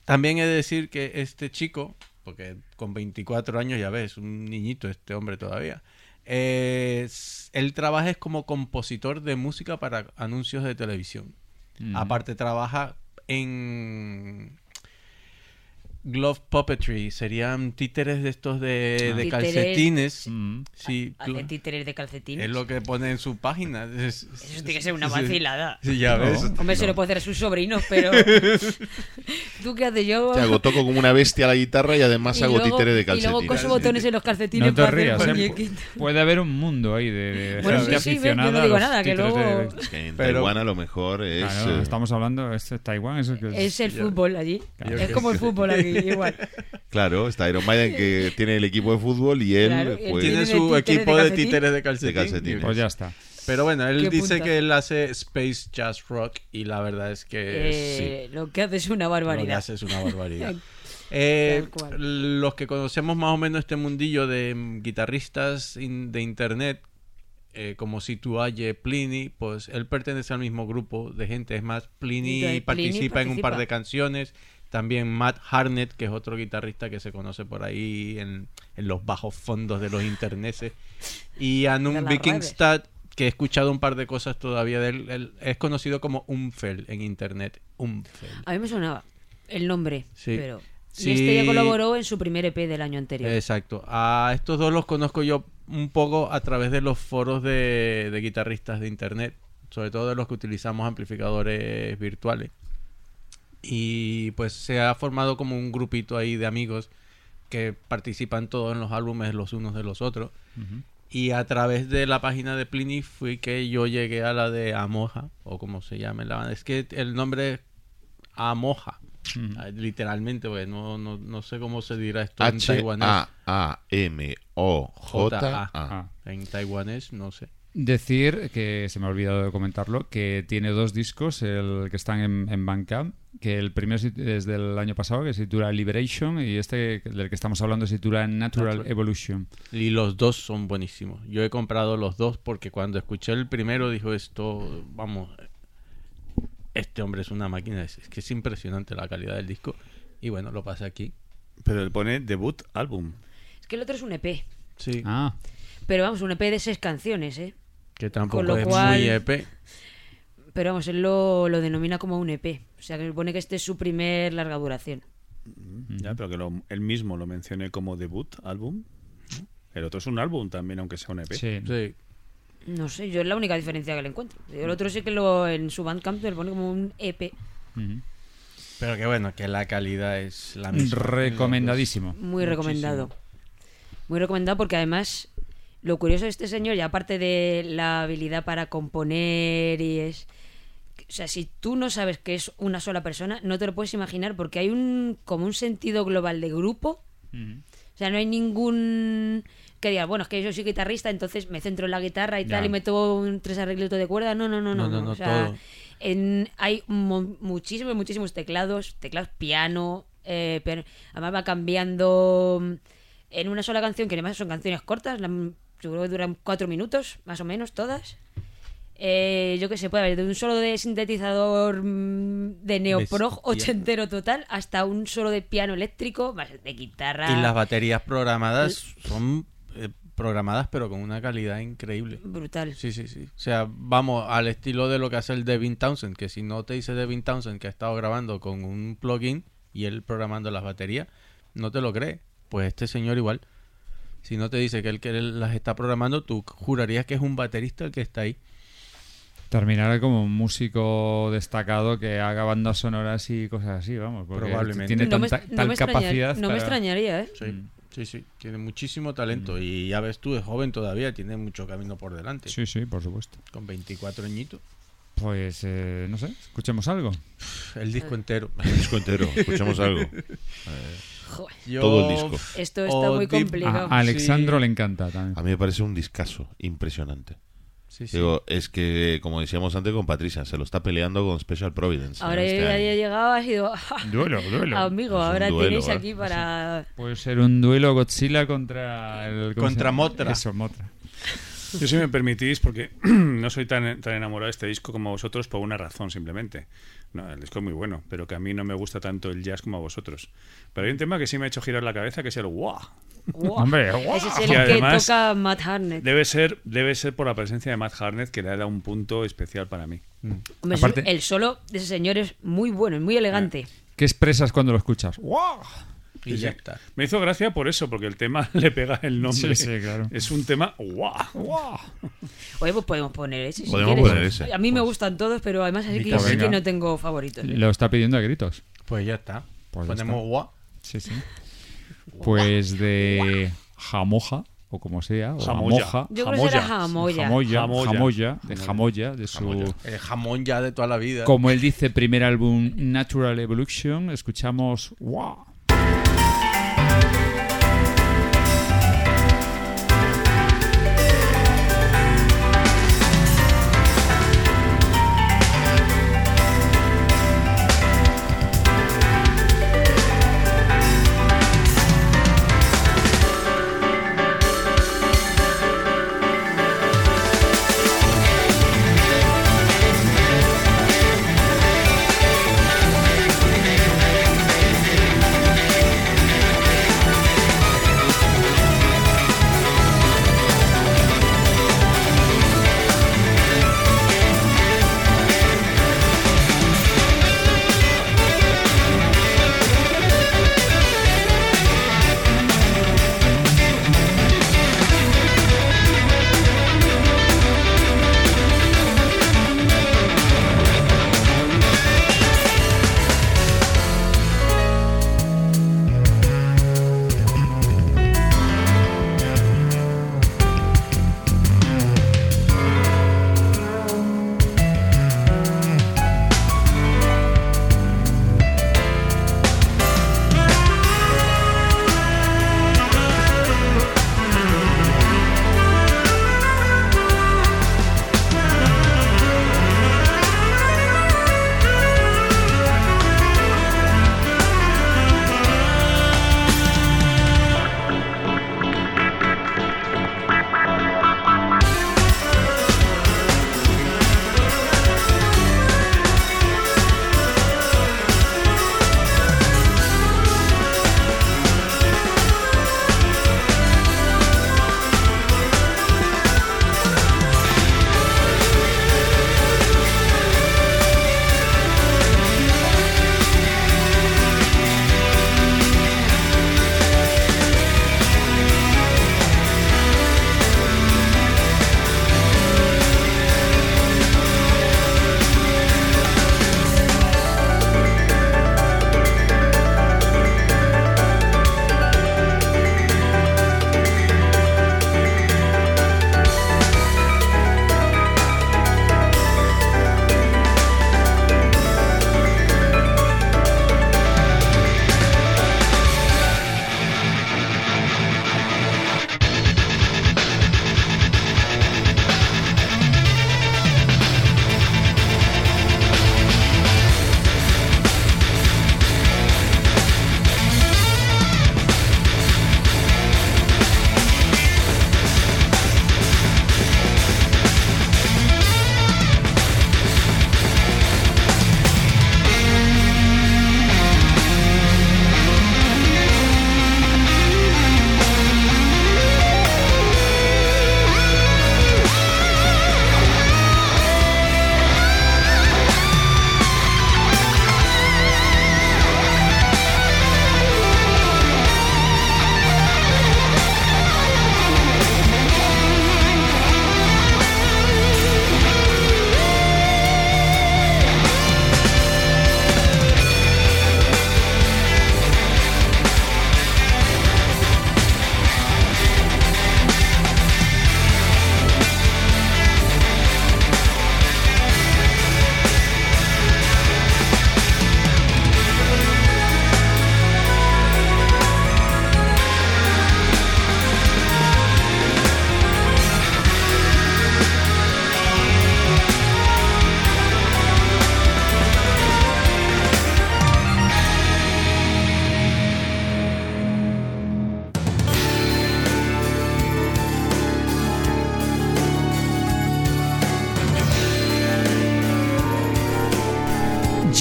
También he de decir que este chico, porque con 24 años ya ves, un niñito este hombre todavía, eh, es- él trabaja es como compositor de música para anuncios de televisión. Mm. Aparte trabaja en glove puppetry, serían títeres de estos de, Ah. de calcetines. Mm. Sí, títeres de calcetines. es lo que pone en su página. Es- Eso tiene que ser una vacilada. Sí, ya No. ves. Hombre, se lo puede hacer a sus sobrinos, pero. ¿Tú qué haces? Yo. O sea, hago toco como una bestia la guitarra y además y hago luego- títere de Y luego calcetines. coso botones en los calcetines No te para rías, hacer ¿eh? muñequitos. Puede haber un mundo ahí de, de Bueno, gente sí, sí, yo no aficionada digo nada, que luego- de- Es que en Pero- Taiwán a lo mejor es... Claro, eh, estamos hablando, este Taiwán es el que... Es el fútbol allí. Claro. Es como el fútbol aquí, igual. Claro, está Iron Maiden que tiene el equipo de fútbol y él Claro, él pues, Tiene Tiene su equipo de títeres de calcetín. Pues ya está. Pero bueno, él dice que él hace Space Jazz Rock y la verdad es que Eh, sí. Lo que hace es una Lo que barbaridad. hace es una barbaridad. Eh, los que conocemos más o menos este mundillo de mm, guitarristas in- de internet, eh, como Situaye, Pliny, pues él pertenece al mismo grupo de gente. Es más, Pliny Entonces, Pliny participa en un par de canciones. También Matt Harnett, que es otro guitarrista que se conoce por ahí en, en los bajos fondos de los interneses. Y las Vikingstad, que he escuchado un par de cosas todavía de él. Él es conocido como Umfel en internet. Umfel. A mí me sonaba el nombre, Sí. pero. Sí. Y este ya colaboró en su primer EP del año anterior. Exacto. A estos dos los conozco yo un poco a través de los foros de, de guitarristas de internet, sobre todo de los que utilizamos amplificadores virtuales. Y pues se ha formado como un grupito ahí de amigos que participan todos en los álbumes los unos de los otros. Y a través de la página de Pliny fui que yo llegué a la de Amoja, o como se llame la banda. Es que el nombre es Amoja, Ujú. ah, literalmente, porque no, no, no sé cómo se dirá esto en H taiwanés. A A M O J J-A. A. Ah. En taiwanés, no sé. Decir que se me ha olvidado de comentarlo, que tiene dos discos, el que están en, en Bandcamp, que el primero es del año pasado, que se titula Liberation, y este del que estamos hablando se titula Natural, Natural. Evolution. Y los dos son buenísimos. Yo he comprado los dos porque cuando escuché el primero dijo esto, vamos, este hombre es una máquina. Es, es que es impresionante la calidad del disco. Y bueno, lo pasé aquí. Pero él pone debut álbum. Es que el otro es un EP. Sí, Ah, Pero vamos, un EP de seis canciones, ¿eh? Que tampoco lo es cual- muy EP. Pero vamos, él lo, lo denomina como un EP. O sea, que supone que este es su primer larga duración. Ya, pero que lo- él mismo lo mencioné como debut álbum. El otro es un álbum también, aunque sea un EP. sí. Sí. No sé, yo es la única diferencia que le encuentro. El otro sí que lo en su Bandcamp le pone como un E EP. Pero que bueno, que la calidad es la misma. Recomendadísimo. Muy Muchísimo. recomendado. Muy recomendado porque además lo curioso de este señor, y aparte de la habilidad para componer y es... O sea, si tú no sabes que es una sola persona, no te lo puedes imaginar porque hay un como un sentido global de grupo. O sea, no hay ningún que diga, bueno, es que yo soy guitarrista, entonces me centro en la guitarra y Ya. tal y meto un tres arreglitos de cuerda. No, no, no, no. No, no, O sea, en- hay mu- muchísimos, muchísimos teclados, teclados piano, eh, piano. además va cambiando mm, en una sola canción, que además son canciones cortas, la- yo creo que duran cuatro minutos, más o menos, todas. Eh, yo que sé, puede haber de un solo de sintetizador mm, de neoprog ochentero total hasta un solo de piano eléctrico, más de guitarra. Y las baterías programadas son eh, programadas pero con una calidad increíble. Brutal. Sí, sí, sí. O sea, vamos al estilo de lo que hace el Devin Townsend, que si no te dice Devin Townsend que ha estado grabando con un plugin y él programando las baterías, no te lo crees. Pues este señor igual. Si no te dice que él que las está programando, tú jurarías que es un baterista el que está ahí. Terminará como un músico destacado que haga bandas sonoras y cosas así, vamos. porque Probablemente. Tiene no me, tanta, tal capacidad. no me extrañaría, ¿eh? Sí, sí, sí. Tiene muchísimo talento. Y ya ves tú, es joven todavía, tiene mucho camino por delante. Sí, sí, por supuesto. Con 24 añitos. Pues, eh, no sé, escuchemos algo. El disco entero. El disco entero, escuchamos algo. Joder, Yo- Todo el disco. esto está muy complicado. A Alexandro Sí. le encanta también. A mí me parece un discazo impresionante. Sí, sí. Digo, es que, como decíamos antes con Patricia, se lo está peleando con Special Providence. Ahora este ya año. he llegado, ha sido. Duelo, duelo. Amigo, ahora duelo, tenéis ¿eh? aquí para. Puede ser un duelo Godzilla contra el... ¿cómo se Contra? Mothra. Eso, Mothra. Yo si me permitís, porque no soy tan, tan enamorado de este disco como vosotros por una razón simplemente. No, el disco es muy bueno, pero que a mí no me gusta tanto el jazz como a vosotros. Pero hay un tema que sí me ha hecho girar la cabeza, que es el wow. ¡Guau! Hombre. Ese es el Y que toca Matt Harnett. Debe ser, debe ser por la presencia de Matt Harnett que le da un punto especial para mí. Hombre, Aparte- el solo de ese señor es muy bueno, es muy elegante. ¿Qué expresas cuando lo escuchas? ¡Wow! Y ya está. Me hizo gracia por eso, porque el tema le pega el nombre. Sí, sí, claro. Es un tema wow. wow. Oye, pues podemos poner ese. si Podemos quieres. poner ese. A mí me gustan todos, pero además así que Pues sí que no tengo favoritos. ¿eh? Lo está pidiendo a gritos. Pues ya está. Pues ya Ponemos está. guau. Sí, sí. Pues de Jamoja, o como sea, o Jamoya. Jamoja. Yo creo que Jamoya. Jamoya, Jamoya. Jamoya, de Jamoya, de su... El jamón ya de toda la vida. Como él dice, primer álbum Natural Evolution, escuchamos ¡Wow!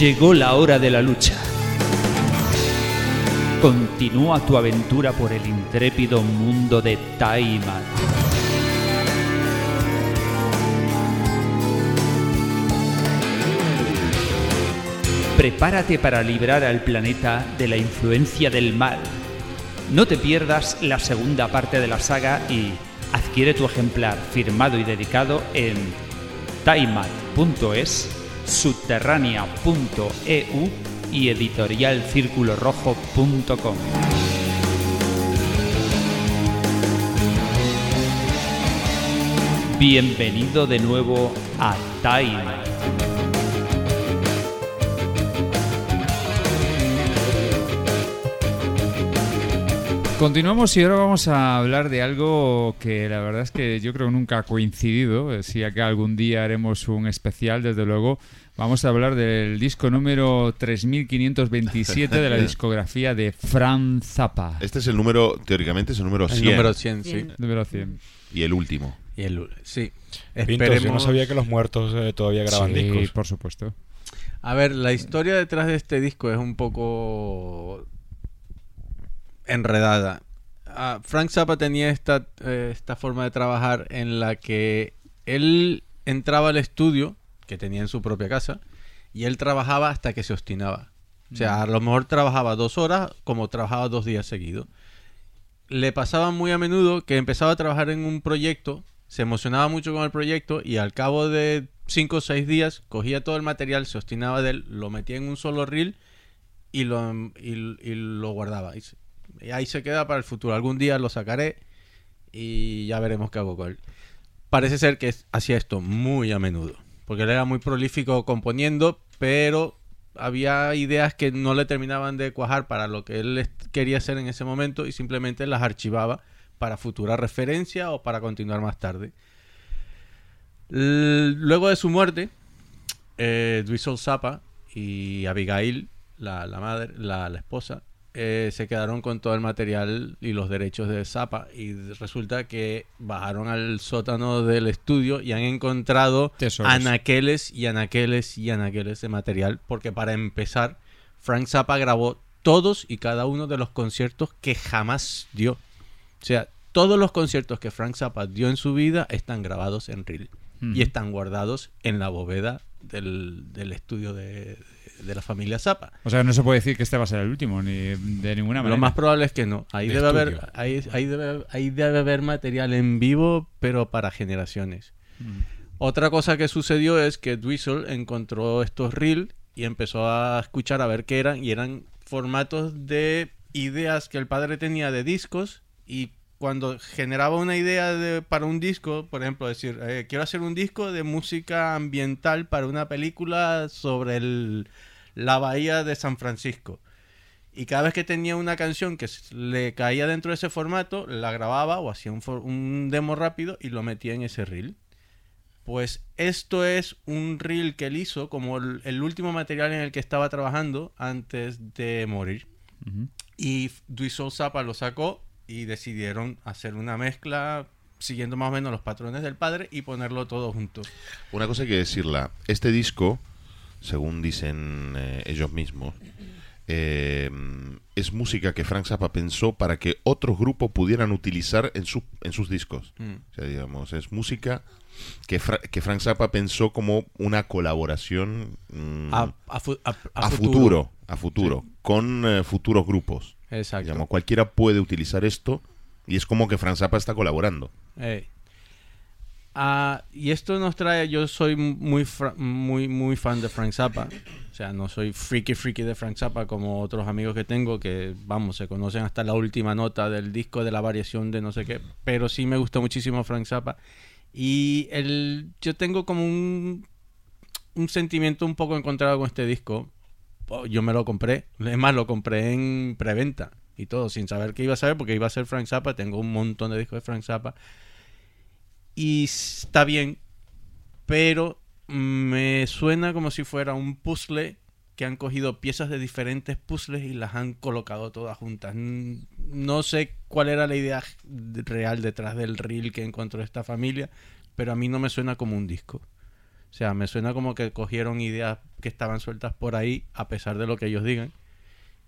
Llegó la hora de la lucha. Continúa tu aventura por el intrépido mundo de Taiman. Prepárate para librar al planeta de la influencia del mal. No te pierdas la segunda parte de la saga y adquiere tu ejemplar firmado y dedicado en taimat.es, subterránea.eu y editorialcirculorojo.com. Bienvenido de nuevo a Taimat. Continuamos y ahora vamos a hablar de algo que la verdad es que yo creo nunca ha coincidido. Eh, Si acá algún día haremos un especial, desde luego, vamos a hablar del disco número 3527 de la discografía de Fran Zappa. Este es el número, teóricamente es el número El 100. número 100, sí. Número 100. Y el último. Y el, sí. Yo no sabía que los muertos eh, todavía graban Sí, discos. por supuesto. A ver, la historia detrás de este disco es un poco enredada. Ah, Frank Zappa tenía esta, eh, esta forma de trabajar en la que él entraba al estudio, que tenía en su propia casa, y él trabajaba hasta que se obstinaba. O sea, a lo mejor trabajaba dos horas como trabajaba dos días seguidos. Le pasaba muy a menudo que empezaba a trabajar en un proyecto, se emocionaba mucho con el proyecto y al cabo de cinco o seis días cogía todo el material, se obstinaba de él, lo metía en un solo reel y lo, y, y lo guardaba. Y, y ahí se queda para el futuro. Algún día lo sacaré y ya veremos qué hago con él. Parece ser que hacía esto muy a menudo, porque él era muy prolífico componiendo, pero había ideas que no le terminaban de cuajar para lo que él quería hacer en ese momento y simplemente las archivaba para futura referencia o para continuar más tarde. Luego de su muerte, eh, Dweezil Zappa y Abigail, la, la madre, la, la esposa, eh, se quedaron con todo el material y los derechos de Zappa y resulta que bajaron al sótano del estudio y han encontrado Tesoros. anaqueles y anaqueles y anaqueles de material porque para empezar Frank Zappa grabó todos y cada uno de los conciertos que jamás dio. O sea, todos los conciertos que Frank Zappa dio en su vida están grabados en reel y están guardados en la bóveda del, del estudio de, de la familia Zappa. O sea, no se puede decir que este va a ser el último, ni de ninguna manera. Lo más probable es que no. Ahí De debe, haber, ahí, ahí debe, ahí debe haber material en vivo, pero para generaciones. Otra cosa que sucedió es que Dweezil encontró estos reel y empezó a escuchar a ver qué eran. Y eran formatos de ideas que el padre tenía de discos. Y cuando generaba una idea de- para un disco, por ejemplo, decir, eh, quiero hacer un disco de música ambiental para una película sobre el- la bahía de San Francisco. Y cada vez que tenía una canción que le caía dentro de ese formato, la grababa o hacía un, demo rápido y lo metía en ese reel. Pues esto es un reel que él hizo como el, el último material en el que estaba trabajando antes de morir. Y Dweezil Zappa lo sacó y decidieron hacer una mezcla siguiendo más o menos los patrones del padre y ponerlo todo junto. Una cosa hay que decirla. Este disco, según dicen eh, ellos mismos, eh, es música que Frank Zappa pensó para que otros grupos pudieran utilizar en, su- en sus discos. Mm. O sea, digamos, es música que, Fra- que Frank Zappa pensó como una colaboración mm, A, a fu- a- a a futuro, a futuro, con eh, futuros grupos. Exacto. Digamos, cualquiera puede utilizar esto y es como que Frank Zappa está colaborando. Ey. Ah, y esto nos trae, yo soy muy muy muy fan de Frank Zappa. O sea, no soy freaky freaky de Frank Zappa como otros amigos que tengo que, vamos, se conocen hasta la última nota del disco de la variación de no sé qué. Pero sí me gusta muchísimo Frank Zappa. Y el, yo tengo como un, un sentimiento un poco encontrado con este disco. Oh, Yo me lo compré. Es más, lo compré en preventa y todo, sin saber qué iba a saber, porque iba a ser Frank Zappa. Tengo un montón de discos de Frank Zappa. Y está bien, pero me suena como si fuera un puzzle que han cogido piezas de diferentes puzzles y las han colocado todas juntas. No sé cuál era la idea real detrás del reel que encontró esta familia, pero a mí no me suena como un disco. O sea, me suena como que cogieron ideas que estaban sueltas por ahí, a pesar de lo que ellos digan.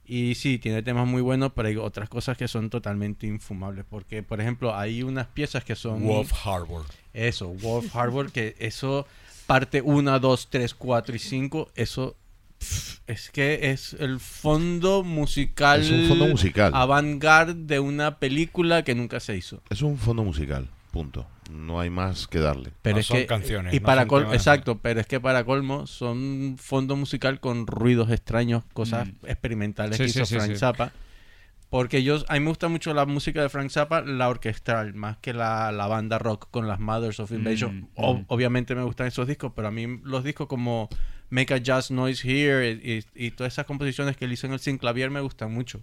Y sí, tiene temas muy buenos, pero hay otras cosas que son totalmente infumables. Porque, por ejemplo, hay unas piezas que son... Wolf Harbor. Eso, Wolf Harbor, que eso, parte 1, 2, 3, 4 y 5, eso pff, es que es el fondo musical. Es un fondo musical. Avant-garde de una película que nunca se hizo. Es un fondo musical, punto. No hay más que darle. Pero No es son que, canciones, Y no para col- exacto, pero es que para colmo son fondo musical con ruidos extraños, cosas Mm. experimentales Sí, que sí, hizo sí, Frank sí. Zappa. Porque yo, a mí me gusta mucho la música de Frank Zappa, la orquestal, más que la, la banda rock con las Mothers of Invasion. Mm, O- mm. Obviamente me gustan esos discos, pero a mí los discos como Make a Jazz Noise Here y, y todas esas composiciones que él hizo en el Sin Clavier me gustan mucho.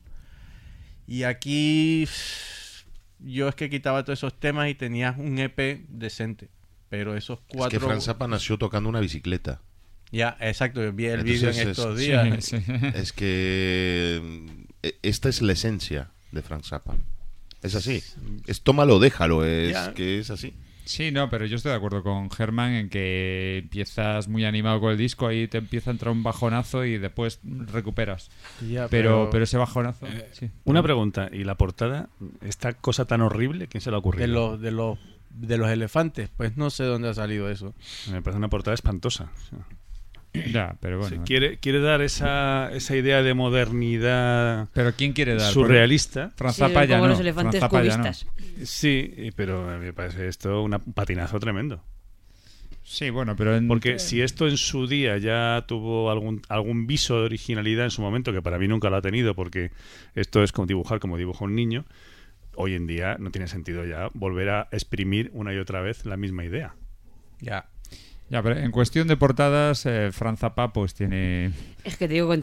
Y aquí yo es que quitaba todos esos temas y tenía un EP decente. Pero esos Es cuatro... que Frank Zappa nació tocando una bicicleta. Ya, exacto, vi el vídeo en es- estos Sí, días. sí. Es que mm, e- esta es la esencia de Frank Zappa. Es así. Es tómalo, déjalo. Es Ya. que es así. Sí, no, pero yo estoy de acuerdo con Germán en que empiezas muy animado con el disco, ahí te empieza a entrar un bajonazo y después recuperas. Ya, Pero, pero ese bajonazo, Eh, sí. Una pregunta, ¿y la portada? ¿Esta cosa tan horrible? ¿Quién se le ha ocurrido? de los de los de los elefantes, pues no sé dónde ha salido eso. Me parece una portada espantosa. Ya, pero bueno. se quiere, quiere dar esa, esa idea de modernidad Pero ¿quién quiere dar? surrealista. Fran Sí, Zappa ya como no. los elefantes ya no. cubistas. Sí, pero me parece esto un patinazo tremendo. Sí, bueno, pero en... Porque si esto en su día ya tuvo algún, algún viso de originalidad en su momento, que para mí nunca lo ha tenido, porque esto es como dibujar como dibuja un niño, hoy en día no tiene sentido ya volver a exprimir una y otra vez la misma idea. Ya. Ya, pero en cuestión de portadas, eh, pues tiene... Es que te digo, con,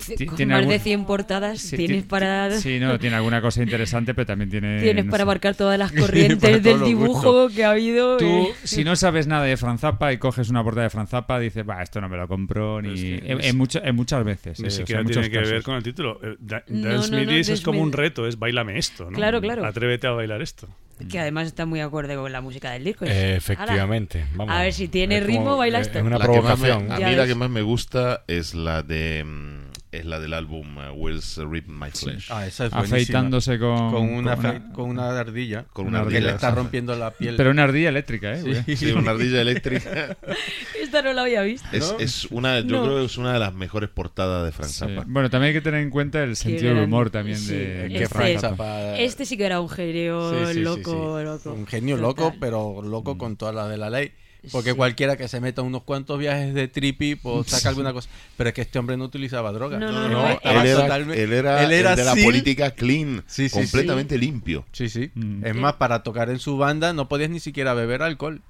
más algún- de 100 portadas Sí, tienes ti- para... Sí, no, tiene alguna cosa interesante, pero también tiene... Tienes no para sé. abarcar todas las corrientes del dibujo que ha habido. Tú, eh. si no sabes nada de Fran Zappa y coges una portada de Fran Zappa, dices, va, esto no me lo compro ni... Es que en, en mucho- en muchas veces. Ni eh, o sea, siquiera en tiene que ver con el título. Eh, Dance no, es como un reto, es bailame esto. ¿no? Claro, claro. Atrévete a bailar esto. Que además está muy acorde con la música del disco. Eh, "Ala, efectivamente. Vamos. A ver si tiene Es como- ritmo, baila eh, esto. Es una La me- provocación. a Ya mí la que más me gusta es la de mm, es la del álbum uh, Will's Rip My Flesh. Ah, esa es. Afeitándose con... con una con una ardilla Con una una que le está rompiendo la piel. Pero una ardilla eléctrica, ¿eh? Sí. Sí, una ardilla eléctrica. Esta no la había visto. Es, ¿No? es una, yo No. creo que es una de las mejores portadas de Frank Sí. Zappa. Bueno, también hay que tener en cuenta el sentido del humor también sí, de, el de que Frank Frank Zappa. Este sí que era un genio Sí, sí, sí, loco, sí. loco. Un genio Total. loco, pero loco con todas las de la ley. Porque Sí. cualquiera que se meta unos cuantos viajes de trippy, pues saca alguna cosa. Pero es que este hombre no utilizaba drogas. No, no, No, él, era, totalmente- él era, él era el de la política clean, Sí, sí, completamente limpio. Sí, sí. Mm. Es más, para tocar en su banda no podías ni siquiera beber alcohol.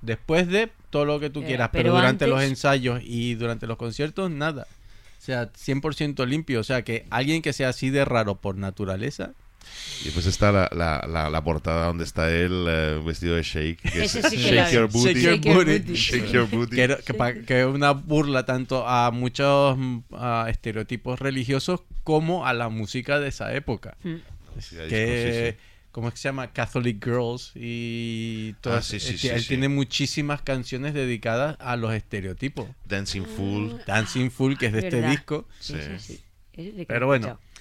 Después de todo lo que tú Eh, quieras, pero, pero durante los ensayos y durante los conciertos, nada. O sea, 100% limpio. O sea, que alguien que sea así de raro por naturaleza. Y pues está la, la, la, la portada donde está él eh, vestido de shake. que es sí que shake your booty. Shake your booty. Shake your booty. Que, que que es una burla tanto a muchos mm, a estereotipos religiosos como a la música de esa época. Mm. Sí, que. ¿cómo es que se llama? Catholic Girls y todas, Ah, sí, sí, sí, él sí. tiene muchísimas canciones dedicadas a los estereotipos. Dancing Fool. Dancing Full, que es de este Verdad. disco. Sí, sí, sí. Ese sí que Pero bueno. escuchado.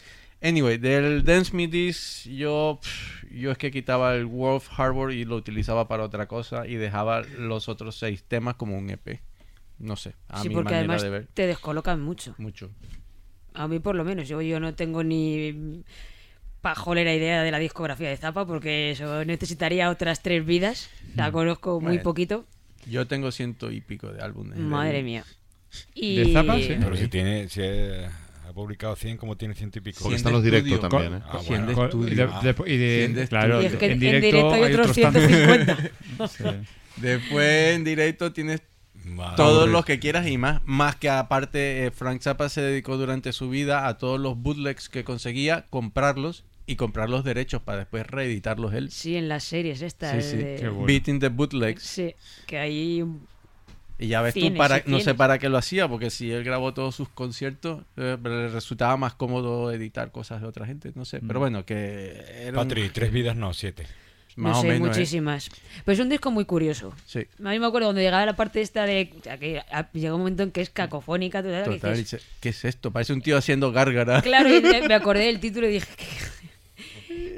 Anyway, del Dance Me This, yo, pff, yo es que quitaba el Wolf Harbor y lo utilizaba para otra cosa y dejaba los otros seis temas como un EP. No sé, a Sí, mi porque manera además de ver. te descolocan mucho. Mucho. A mí por lo menos. Yo, yo no tengo ni pajolera idea de la discografía de Zappa porque eso necesitaría otras tres vidas. La conozco muy Bueno. poquito. Yo tengo ciento y pico de álbumes. Madre de- mía. Y... ¿De Zappa? Sí. Pero si tiene, si eh, ha publicado 100, como tiene ciento y pico. Porque están los directos también, ¿eh? Ah, bueno. de estudio. y de- de- y de- claro, Y es que en en directo, directo hay otros tantos. 150. Sí. Después en directo tienes Madre. todos los que quieras y más. Más que aparte, eh, Frank Zappa se dedicó durante su vida a todos los bootlegs que conseguía, comprarlos y comprar los derechos para después reeditarlos él. Sí, en las series estas. Sí, sí. bueno. Beating the bootlegs. Sí, que hay un- Y ya ves tú, para, no sé para qué lo hacía, porque si él grabó todos sus conciertos, eh, le resultaba más cómodo editar cosas de otra gente, no sé. Pero Mm. bueno, que era un- Patri, tres vidas no, siete. Más no o sé, menos, ¿eh? muchísimas. Pero es un disco muy curioso. Sí. A mí me acuerdo cuando llegaba la parte esta de. O sea, que a- llega un momento en que es cacofónica. total, que Total, dices, ¿qué es esto? Parece un tío haciendo gárgara. Claro, y me me acordé del título y dije.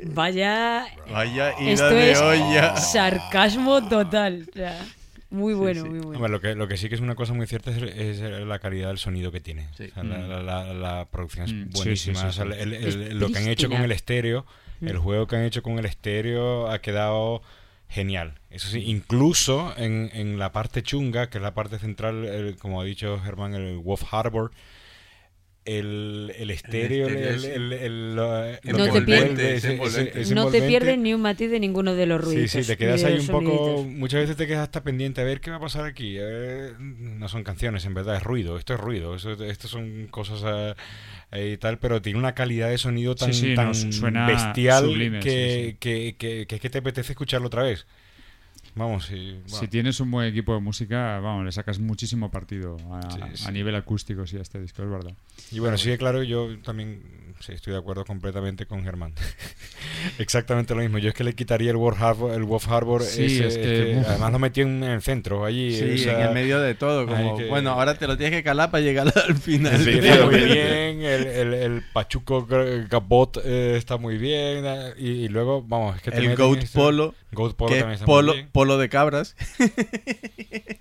Vaya. Vaya ida Esto de es olla. sarcasmo total. O sea, muy bueno, muy bueno. Hombre, lo, que, lo que sí que es una cosa muy cierta es, es la calidad del sonido que tiene. Sí. O sea, la, la- la- la producción es Mm, buenísima. sí, sí, O sea, sí. el- el- Es lo que han hecho con el estéreo, el juego que han hecho con el estéreo ha quedado genial. Eso sí, incluso en, en la parte chunga, que es la parte central, el- como ha dicho Germán, el Wolf Harbor, el, el estéreo, el, el- lo No te pierdes. envuelve, Es ese- envolvente. ese- ese no te envolvente. pierdes ni un matiz de ninguno de los ruidos. Sí, sí, te quedas ahí un poco. soniditos. Muchas veces te quedas hasta pendiente a ver qué va a pasar aquí. Eh, no son canciones, en verdad, es ruido. Esto es ruido. Eso, esto son cosas eh, eh, y tal, pero tiene una calidad de sonido tan, Sí, sí, tan no, suena bestial sublime, que, sí, sí. Que, que- que es que te apetece escucharlo otra vez. Vamos, y, Si tienes un buen equipo de música, vamos, le sacas muchísimo partido a, Sí, sí. a nivel acústico, sí, a este disco, es verdad. Y bueno, sí, claro, yo también sí, estoy de acuerdo completamente con Germán. Exactamente lo mismo. Yo es que le quitaría el Wolf Harbor. El Wolf Harbor Sí, ese, es que, uf. además lo metió en el centro, allí. Sí, o sea, en el medio de todo. Como, que- Bueno, ahora te lo tienes que calar para llegar al final. Sí, está muy bien, el, el, el Pachuco Gabot eh, está muy bien, eh, y, y luego, vamos, es que el Goat Polo, Goat Polo que también es está polo, muy bien. polo de cabras.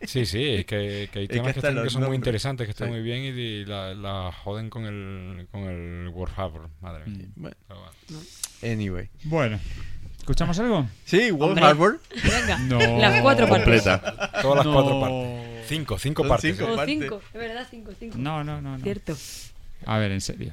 Sí, sí, es que, que hay temas que, están- son muy nombres. interesantes, que están muy bien y, y la, la joden con el, con el Warhammer, madre mía. Mm. Bueno, Pero bueno. anyway. Bueno, ¿escuchamos algo? Sí, Wolf. Harbor. Venga, No. las cuatro partes. Completa. Todas las No. cuatro partes. Cinco, cinco Son partes. cinco. eh. Cinco, de verdad, cinco, cinco. No, no, no. no. Cierto. A ver, en serio.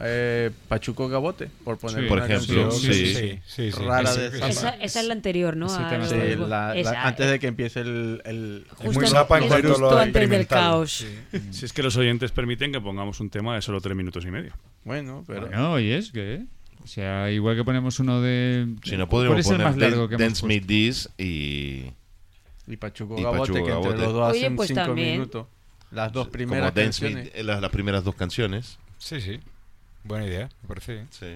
Eh, Pachuco Gabote, por poner Sí. Por una ejemplo, canción sí. sí, sí, sí. rara de Zappa. Esa, esa es la anterior, ¿no? A la- la- Esa, antes de que empiece el, el- Es muy justo Zappa en cuanto lo justo antes del caos. Si es que los oyentes permiten que pongamos un tema de solo tres minutos y medio. Bueno, pero Bueno, y es que. O sea, igual que ponemos uno de. Si no ¿Cuál podríamos es el poner más largo que Dance Me This y y Pachuco Y Gabote, Pachuco que entre Gabote. los dos Oye, hacen pues cinco también. minutos. Las dos como primeras Dance Me, canciones. eh, las, las primeras dos canciones. Sí, sí. Buena idea, me parece bien. Sí.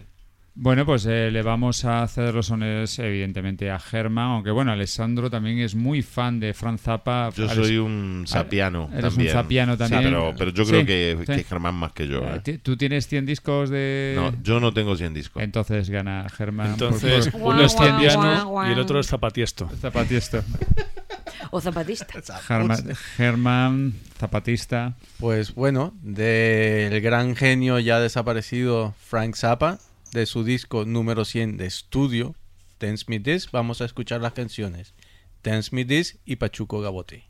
Bueno, pues eh, le vamos a hacer los sones, evidentemente, a Germán, aunque bueno, Alessandro también es muy fan de Franz Zappa. Yo Ales- soy un sapiano eres un también. zapiano Sí, también. pero, pero yo creo Sí, que, sí. que Germán más que yo. Eh, ¿eh? ¿Tú tienes 100 discos de...? No, yo no tengo 100 discos. Entonces gana Germán. por- Entonces, por- uno es guau. y el otro es zapatiesto. Zapatista. O zapatista. Germán, Germán, zapatista. Pues bueno, del gran genio ya desaparecido Frank Zappa, de su disco número 100 de estudio, Dance Me This, vamos a escuchar las canciones Dance Me This y Pachuco Gabote.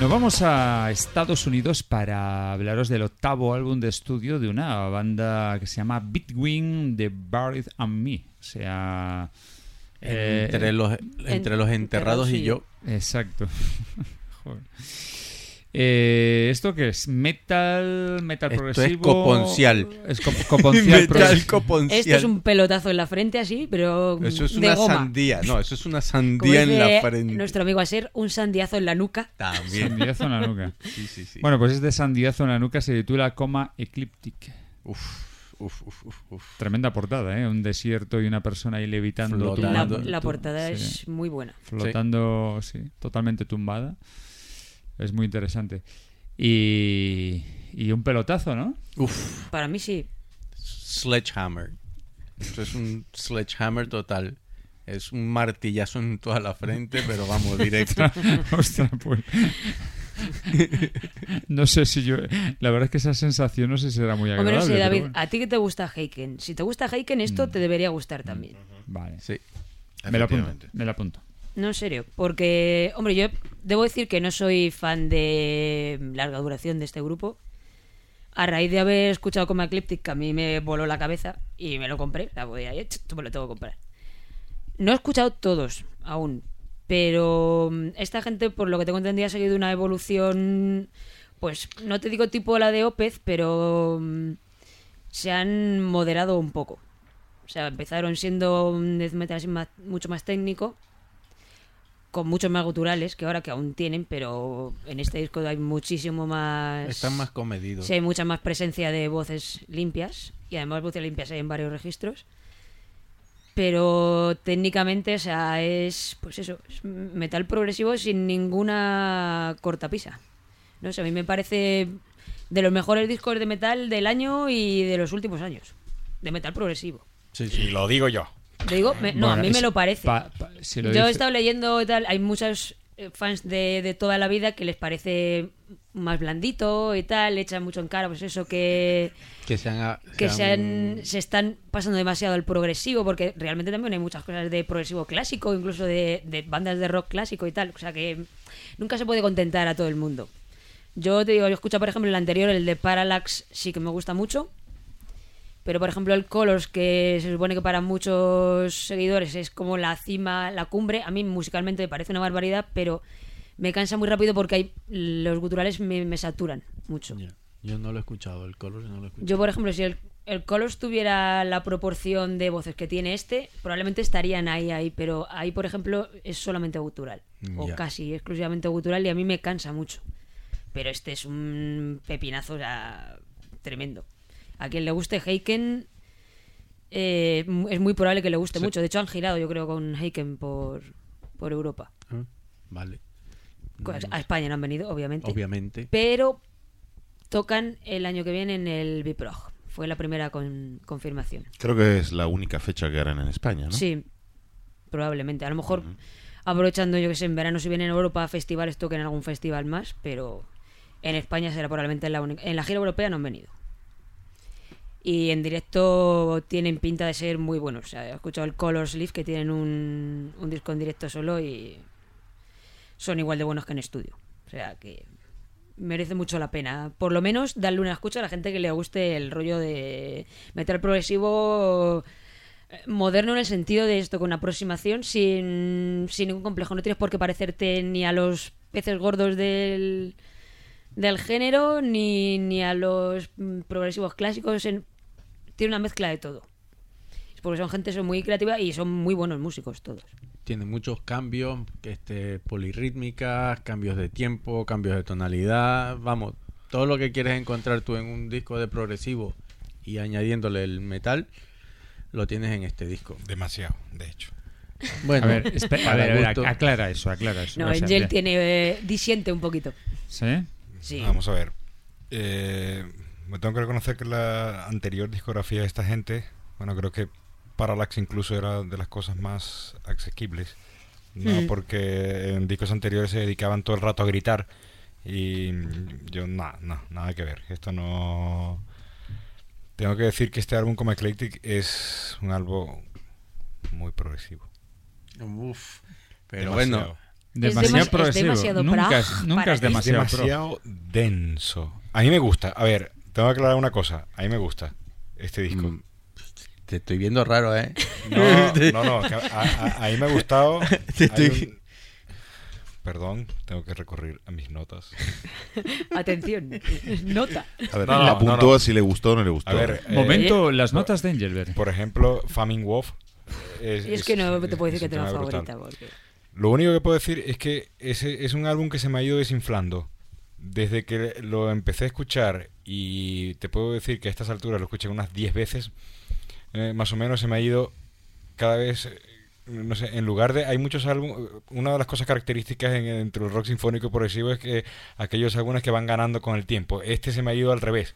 Nos vamos a Estados Unidos para hablaros del octavo álbum de estudio de una banda que se llama Between the Buried and Me. O sea... eh, entre, los, entre los enterrados y yo. Exacto. Joder. Eh, ¿Esto qué es? ¿Metal? ¿Metal Esto es progresivo? coponcial. Es co- coponcial Metal progresivo. coponcial. Esto es un pelotazo en la frente así, pero Eso es de una goma. sandía. No, eso es una Como sandía en la frente. Nuestro amigo Aser, un sandiazo en la nuca. También. Sandiazo en la nuca. Sí, sí, sí. Bueno, pues este sandiazo en la nuca se titula Coma Ecliptic. Uf, uf, uf, uf. Tremenda portada, ¿eh? Un desierto y una persona ahí levitando. Flotando. La, portada sí, es muy buena. Flotando, sí. totalmente tumbada. Es muy interesante. Y, y un pelotazo, ¿no? Uf. Para mí sí. Sledgehammer. Eso es un sledgehammer total. Es un martillazo en toda la frente, pero vamos, directo. Ostras, pues. no sé si yo. La verdad es que esa sensación no sé si será muy Hombre, agradable. no sé, pero David, bueno. a ti que te gusta Heiken. Si te gusta Heiken, esto te debería gustar también. Vale. Sí. Me lo apunto. Me lo apunto. No, en serio. Porque, hombre, yo debo decir que no soy fan de larga duración de este grupo. A raíz de haber escuchado Coma Ecliptic, que a mí me voló la cabeza y me lo compré. La voy a me lo tengo que comprar. No he escuchado todos aún, pero mm, esta gente, por lo que tengo entendido, ha seguido una evolución, pues no te digo tipo la de Opez, pero mm, se han moderado un poco. O sea, empezaron siendo un death metal más- mucho más técnico, con muchos más guturales que ahora que aún tienen, pero en este disco hay muchísimo más... Están más comedidos. Sí, hay mucha más presencia de voces limpias y además voces limpias hay en varios registros. Pero técnicamente, o sea, es pues eso, es metal progresivo sin ninguna cortapisa. No sé, a mí me parece de los mejores discos de metal del año y de los últimos años. De metal progresivo. Sí, sí. lo digo yo. Te digo, me- no, Bueno, a mí es- me lo parece. pa- pa- si lo Yo he estado leyendo y tal, hay muchos eh, fans de, de toda la vida que les parece más blandito y tal, le echan mucho en cara, pues eso que, Que se han... que se están pasando demasiado al progresivo, porque realmente también hay muchas cosas de progresivo clásico, incluso de, de bandas de rock clásico y tal, o sea que nunca se puede contentar a todo el mundo. Yo te digo, yo escucho por ejemplo el anterior, el de Parallax, sí que me gusta mucho. Pero, por ejemplo, el Colors, que se supone que para muchos seguidores es como la cima, la cumbre, a mí musicalmente me parece una barbaridad, pero me cansa muy rápido porque hay, los guturales me, me saturan mucho. Yo no lo he escuchado, el color no lo he escuchado. Yo, por ejemplo, si el, el Colors tuviera la proporción de voces que tiene este, probablemente estarían ahí, ahí, pero ahí, por ejemplo, es solamente gutural, o casi exclusivamente gutural, y a mí me cansa mucho. Pero este es un pepinazo, o sea, tremendo. A quien le guste Heiken, eh, es muy probable que le guste mucho. De hecho, han girado, yo creo, con Heiken por, por Europa. Ah, Vale. A España no han venido, obviamente. Obviamente. Pero tocan el año que viene en el Biprog. Fue la primera con- confirmación. Creo que es la única fecha que harán en España, ¿no? Sí, probablemente. A lo mejor aprovechando, yo que sé, en verano si vienen a Europa a festivales, toquen algún festival más, pero en España será probablemente la única. En la gira europea no han venido. Y en directo tienen pinta de ser muy buenos. He escuchado el Color Sleeve, que tienen un, un disco en directo solo y son igual de buenos que en estudio. O sea que merece mucho la pena. Por lo menos darle una escucha a la gente que le guste el rollo de metal progresivo eh, moderno en el sentido de esto, con aproximación sin, sin ningún complejo. No tienes por qué parecerte ni a los peces gordos del, del género ni, ni a los mm, progresivos clásicos. En, tiene una mezcla de todo. Es porque son gente son muy creativa y son muy buenos músicos todos. Tiene muchos cambios, este, polirrítmicas, cambios de tiempo, cambios de tonalidad. Vamos, todo lo que quieres encontrar tú en un disco de progresivo y añadiéndole el metal, lo tienes en este disco. Demasiado, de hecho. Bueno, a ver, espe- a para ver, a ver, gusto. aclara eso, aclara eso. No, Angel tiene eh, disiente un poquito. ¿Sí? Sí. Vamos a ver. Eh, me tengo que reconocer que la anterior discografía de esta gente, bueno, creo que Parallax incluso era de las cosas más asequibles. No, Mm. porque en discos anteriores se dedicaban todo el rato a gritar. Y yo, nada, no, nada que ver. Esto no. Tengo que decir que este álbum como Eclectic es un álbum muy progresivo. Uf, pero Demasiado. bueno, Demasiado demas- es progresivo. demasiado nunca es, nunca es demasiado, pro. demasiado denso. A mí me gusta. A ver, tengo que aclarar una cosa. A mí me gusta este disco. Mm, te estoy viendo raro, ¿eh? No, no, no. que A, a- a mí me ha gustado. Te estoy- un- Perdón, tengo que recurrir a mis notas. Atención, nota. A ver, No, no, apuntó no, no. a si le gustó o no le gustó. A ver, eh, Momento, las notas de Engelbert. por ejemplo, Famine Wolf. Es, Y es que no te puedo decir es que tengo favorita. Porque... Lo único que puedo decir es que ese es un álbum que se me ha ido desinflando. Desde que lo empecé a escuchar y te puedo decir que a estas alturas lo escuché unas 10 veces, eh, más o menos se me ha ido cada vez, eh, no sé, en lugar de... Hay muchos álbumes, una de las cosas características en, entre el rock sinfónico y progresivo es que aquellos álbumes que van ganando con el tiempo. Este se me ha ido al revés.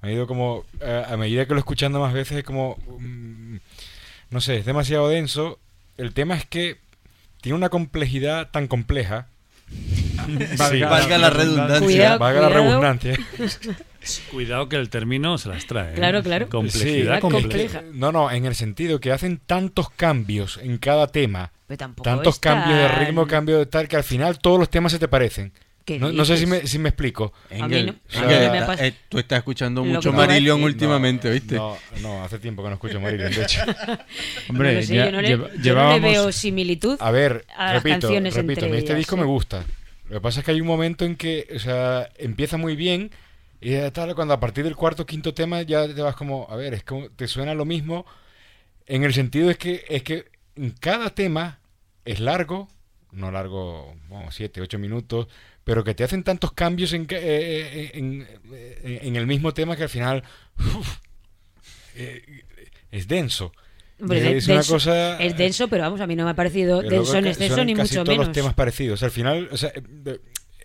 Me ha ido como, eh, a medida que lo escuchando más veces es como, mm, no sé, es demasiado denso. El tema es que tiene una complejidad tan compleja. Sí, Valga la redundancia. Cuidado, valga la redundancia. Cuidado que el término se las trae. ¿eh? Claro, claro. Complejidad Sí, compleja. No, no, en el sentido que hacen tantos cambios en cada tema, Pero tampoco tantos es cambios de ritmo, cambios de tal, que al final todos los temas se te parecen. ¿Qué No, no sé si me, si me explico. A mí Engel, no- a Engel, mí me eh, tú estás escuchando mucho Marillion últimamente, No, ¿viste? No, no, hace tiempo que no escucho Marillion, de hecho. Hombre, sé, ya yo no le, lleva- yo no le llevábamos... veo similitud. A ver, a las repito, canciones repito, a entre este ellas, disco sí. me gusta. Lo que pasa es que hay un momento en que, o sea, empieza muy bien y ya tal, cuando a partir del cuarto o quinto tema ya te vas como, a ver, es como te suena lo mismo En el sentido es que, es que cada tema es largo, no largo, bueno, siete, ocho minutos, pero que te hacen tantos cambios en, eh, eh, en, eh, en el mismo tema que al final uf, eh, es denso. Hombre, es de- una denso- cosa... Es denso, pero vamos, a mí no me ha parecido denso en exceso ni casi mucho todos menos. los temas parecidos. Al final, o sea,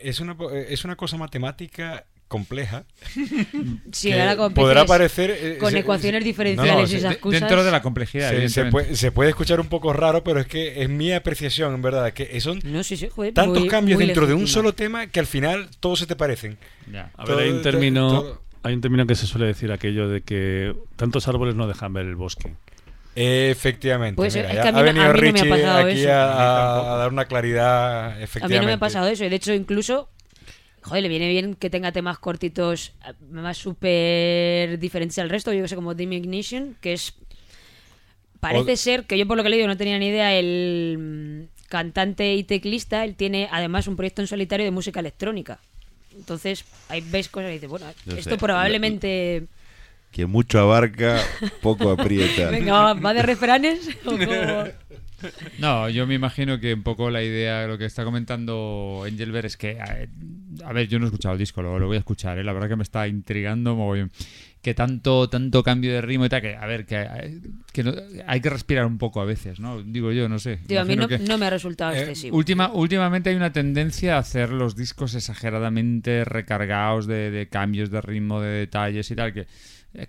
es una, es una cosa matemática compleja. Sí, podrá parecer eh, con se- ecuaciones diferenciales no, y esas De- cosas. dentro de la complejidad, se, puede, se puede escuchar un poco raro, pero es que es mi apreciación, en verdad, que son No, sí, sí, joder, tantos muy- cambios muy dentro de un solo tema que al final todos se te parecen. Ya. A ver, hay un término, todo- hay un término que se suele decir aquello de que tantos árboles no dejan ver el bosque. Efectivamente. Pues mira, es que a mí ha venido a mí no me ha Richie pasado aquí eso. a, dar una claridad, A mí efectivamente. no me ha pasado eso. Y de hecho, incluso, joder, le viene bien que tenga temas cortitos, eh, más súper diferentes al resto. Yo que sé, como Dim Ignition, que es. Parece O- ser que yo, por lo que le digo, no tenía ni idea. El mm, cantante y teclista, él tiene además un proyecto en solitario de música electrónica. Entonces, ahí ves cosas y dices, bueno, Yo esto sé, probablemente. Que mucho abarca, poco aprieta. Venga, va, ¿va de refranes? ¿O? No, yo me imagino que un poco la idea, lo que está comentando Engelbert es que, a, ver, yo no he escuchado el disco, lo, lo voy a escuchar, ¿eh? la verdad que me está intrigando mogollón. Que tanto, tanto cambio de ritmo y tal, que, a ver, que, que no- hay que respirar un poco a veces, ¿no? Digo yo, no sé. A mí no, que- no me ha resultado Eh, excesivo. Última, últimamente hay una tendencia a hacer los discos exageradamente recargados de, de cambios de ritmo, de detalles y tal, que,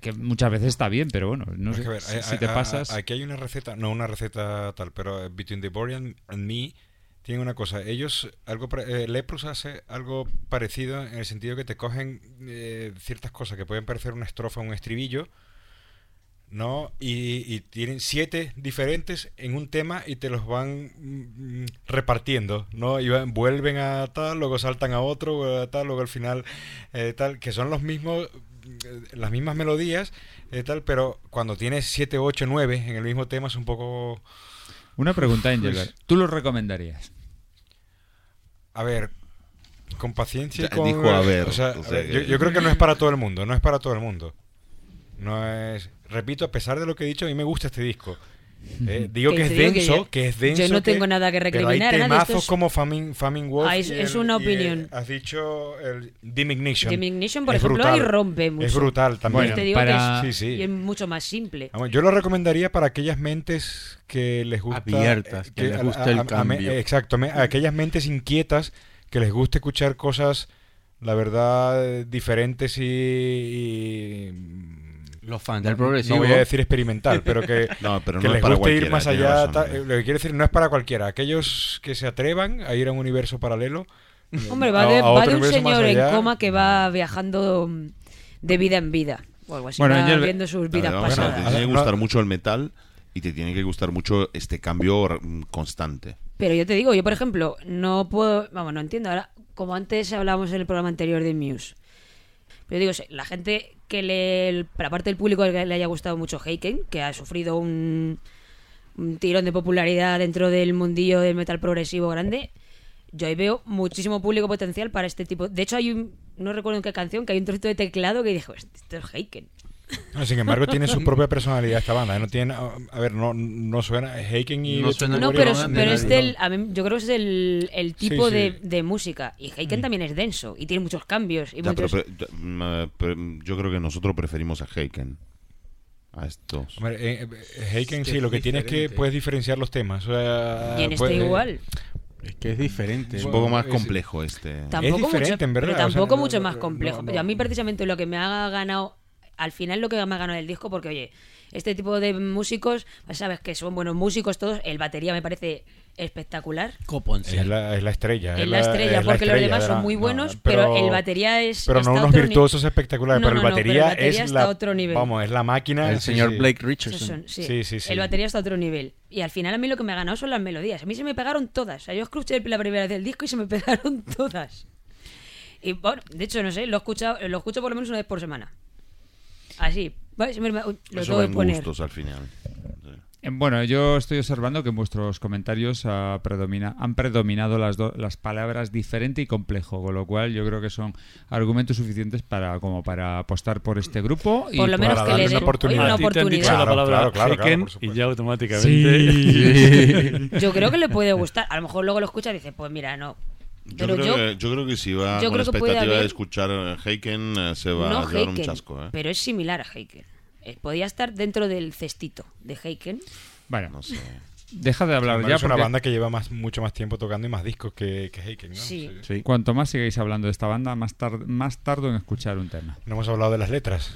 que muchas veces está bien, pero bueno, no sé, ver, si, hay- si te hay- pasas... Aquí hay una receta, no una receta tal, pero eh, Between the Borean and Me tiene una cosa. Ellos, algo eh, Leprous hace algo parecido en el sentido que te cogen eh, ciertas cosas que pueden parecer una estrofa, un estribillo, ¿no? Y, y tienen siete diferentes en un tema y te los van mm, repartiendo, ¿no? Y van- vuelven a tal, luego saltan a otro, vuelven a tal, luego al final eh, tal, que son los mismos, las mismas melodías, eh, tal, pero cuando tienes siete, ocho, nueve en el mismo tema es un poco... Una pregunta, Pues- Engelbert. ¿Tú lo recomendarías? A ver, con paciencia y Ya, con... dijo a ver, o sea, o sea yo, yo creo que no es para todo el mundo, no es para todo el mundo. No es... Repito, a pesar de lo que he dicho, a mí me gusta este disco. Eh, digo Que que, es digo que denso, yo- que es denso. yo no que- tengo nada que pero recriminar a Hay temazos es- como Famine, Famine Wolf. Ah, es- y es el- una y el- opinión. has dicho el Dim Ignition. Dim Ignition, por Es ejemplo, brutal. ahí rompe mucho. Es brutal también. Bueno, te digo para- que es, Sí, sí. y es mucho más simple. Vamos, Yo lo recomendaría para aquellas mentes que les gusta Abiertas, que les gusta el a- a- me- cambio. exacto, me- a aquellas mentes inquietas que les gusta escuchar cosas, la verdad, diferentes y, y, Los fans del no progresivo. voy a decir experimental, pero que, No, pero que no es les para guste ir cualquiera, más allá. razón, ta- hombre. eh, lo que quiero decir no es para cualquiera. Aquellos que se atrevan a ir a un universo paralelo. Hombre, va de, a va otro de un señor en coma que va viajando mm, de vida en vida. O algo así. Bueno, va viendo sus vidas Bueno, te pasadas. tiene que No. gustar mucho el metal y te tiene que gustar mucho este cambio mm, constante. Pero yo te digo, yo por ejemplo, no puedo, vamos, no entiendo. Ahora, como antes hablábamos en el programa anterior de Muse. Pero digo, la gente que le, para parte del público le haya gustado mucho Heiken, que ha sufrido un, un tirón de popularidad dentro del mundillo del metal progresivo grande, yo ahí veo muchísimo público potencial para este tipo. De hecho, hay un, no recuerdo en qué canción, que hay un trocito de teclado que dijo, esto es Heiken. No, sin embargo, tiene su propia personalidad esta banda. ¿eh? No tiene, a ver, no, no suena Heiken y No suena- No, pero, pero es del, a mí- yo creo que es el, el tipo Sí, De, sí. de música. Y Heiken también es denso y tiene muchos cambios. Y Ya, muchos- mm, yo creo que nosotros preferimos a Heiken. A estos. Hombre, eh, eh, Heiken Es que sí, es lo que tiene es que puedes diferenciar los temas. o sea, y en este igual. Es que es diferente. Es un poco más es- complejo este. Tampoco diferente, mucho, en verdad, Pero o sea, tampoco mucho más complejo. no- a mí precisamente lo que me ha ganado, al final lo que me ha ganado el disco, porque oye, este tipo de músicos, pues sabes que son buenos músicos todos, el batería me parece espectacular. Es la, es la estrella. Es la estrella, es la porque los demás de son muy no, buenos, pero, el batería es. Pero no unos virtuosos espectaculares, No, pero el no, pero el batería es está la. a otro nivel. Vamos, es la máquina. El sí, señor sí. Blake Richardson. son- sí. Sí, sí, sí. El batería está a otro nivel. Y al final a mí lo que me ha ganado son las melodías. A mí se me pegaron todas. O sea, yo escuché la primera vez el disco y se me pegaron todas. Y bueno, de hecho, no sé, lo he escuchado, lo escucho por lo menos una vez por semana. Así. Lo Eso tengo va que en poner. gustos al final. Eh, Bueno, yo estoy observando que en vuestros comentarios ah, predomina- han predominado las, do- las palabras diferente y complejo, con lo cual yo creo que son argumentos suficientes para como para apostar por este grupo y Por lo menos para que le den una oportunidad. una oportunidad. la Claro, palabra claro, y ya automáticamente... Yo creo que le puede gustar. A lo mejor luego lo escucha y dice, pues mira, no. Yo Pero creo, yo, que, yo creo que si va con puede expectativa de haber- escuchar eh, Heiken, eh, se va no a llevar un Heiken, chasco. ¿eh? pero es similar a Heiken. Eh, podía estar dentro del cestito de Heiken. Bueno, No sé. deja de hablar ya es una porque banda que lleva más, mucho más tiempo tocando y más discos que, que Heiken, ¿no? Sí. Sí. cuanto más sigáis hablando de esta banda, más, tar- más tardo en escuchar un tema. No hemos hablado de las letras.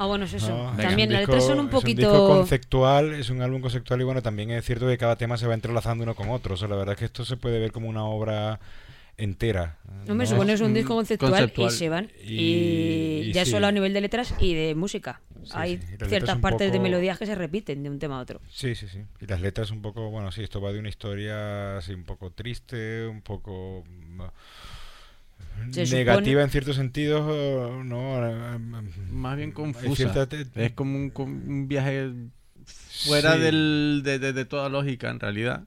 Ah, bueno, es eso. ¿no? También las letras son un Es un disco poquito... conceptual, es un álbum conceptual y bueno, también es cierto que cada tema se va entrelazando uno con otro. O sea, la verdad es que esto se puede ver como una obra entera. ¿no? supone es un disco Mm, conceptual, conceptual. y se van. Y- Y, y ya sí. solo a nivel de letras y de música. Sí, Hay sí. Ciertas partes de melodías que se repiten de un tema a otro. Sí, sí, sí. Y las letras un poco, bueno, sí, esto va de una historia así un poco triste, un poco mm, Se negativa supone- en ciertos sentidos, eh, ¿no? Eh, Más bien confusa. te- Es como un, un viaje fuera Sí. del, de, de- de toda lógica, en realidad.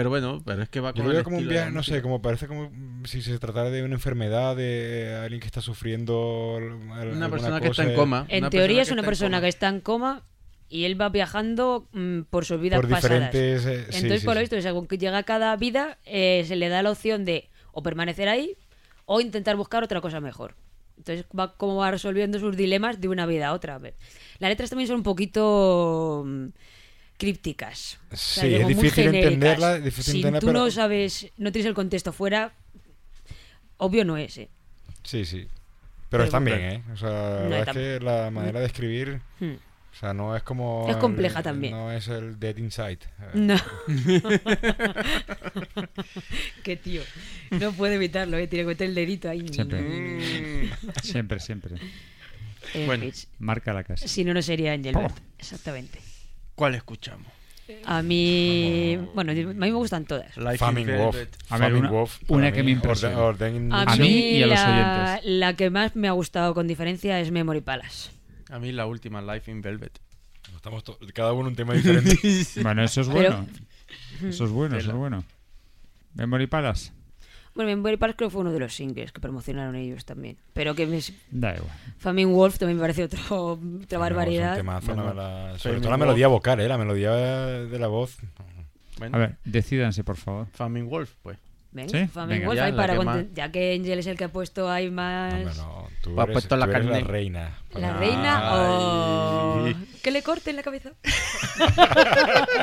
Pero bueno, pero es que va Yo lo veo como un viaje, no sé, como parece como si se tratara de una enfermedad, de alguien que está sufriendo Una persona que está en coma. En Una teoría es que una está en persona coma. que está en coma y él va viajando mm, por sus vidas por pasadas. diferentes... eh, sí, Entonces, sí, por lo sí. visto, según que llega a cada vida, eh, se le da la opción de o permanecer ahí o intentar buscar otra cosa mejor. Entonces, va como va resolviendo sus dilemas de una vida a otra. Las letras también son un poquito mm, crípticas. O sea, Sí, es difícil entenderla, es difícil si entenderla, tú pero- no sabes, no tienes el contexto fuera, obvio no es. ¿eh? Sí, sí. Pero Pero están bien. ¿eh? O sea, la No, verdad tam- es que la manera de escribir... Hmm. O sea, no es como... Es compleja el- también. No es el Dead Inside. No. Qué tío. No puede evitarlo, ¿eh? tiene que meter el dedito ahí. Siempre. Siempre, siempre. En Bueno. Marca la casa. Si no, no sería Engelbert. Exactamente. ¿Cuál escuchamos? A mí, bueno, a mí me gustan todas. Life in Famine Wolf. Velvet. A ver, Famine una- Wolf, una que mí, me impresiona. Orden- orden- A, A mí y a los la, oyentes. la que más me ha gustado con diferencia es Memory Palace. A mí la última, Life in Velvet. Estamos cada uno un tema diferente. Bueno, eso es Pero- bueno. Eso es bueno, eso es bueno. Memory Palace. Bueno, Memory Palace creo que fue uno de los singles que promocionaron ellos también. Pero que me, Da igual. Famine Wolf también me parece otro, otra No, barbaridad. temazo, Bueno, la- la- sobre Famine todo la Wolf. melodía vocal, ¿eh? La melodía de la voz. Bueno, A ver, decídanse, por favor. Famine Wolf, pues. Venga, ¿Sí? Venga. Wolf, Ya, para que más- ya que Angel es el que ha puesto ahí más... No, no. Tú Ha eres, puesto la tú eres la reina. La Ah, reina o Ay. que le corten la cabeza.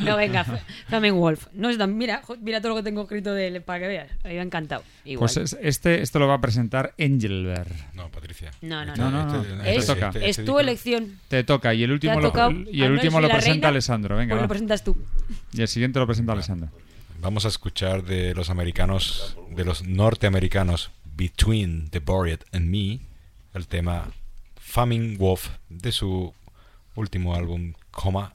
no, venga, F- Famine Wolf. No es tan- mira, mira todo lo que tengo escrito de él para que veas. A mí me ha encantado. Igual. Pues es- este, esto lo va a presentar Engelbert. No, Patricia. No, no, no. No, no, este- no. este- es, toca. este- es tu elección. Te toca y el último lo, y el último lo presenta reina. Alessandro. Venga, Pues lo presentas tú. Y el siguiente lo presenta Alessandro. Vamos a escuchar de los americanos, de los norteamericanos, Between the Boread and Me, el tema Famine Wolf de su último álbum, Coma.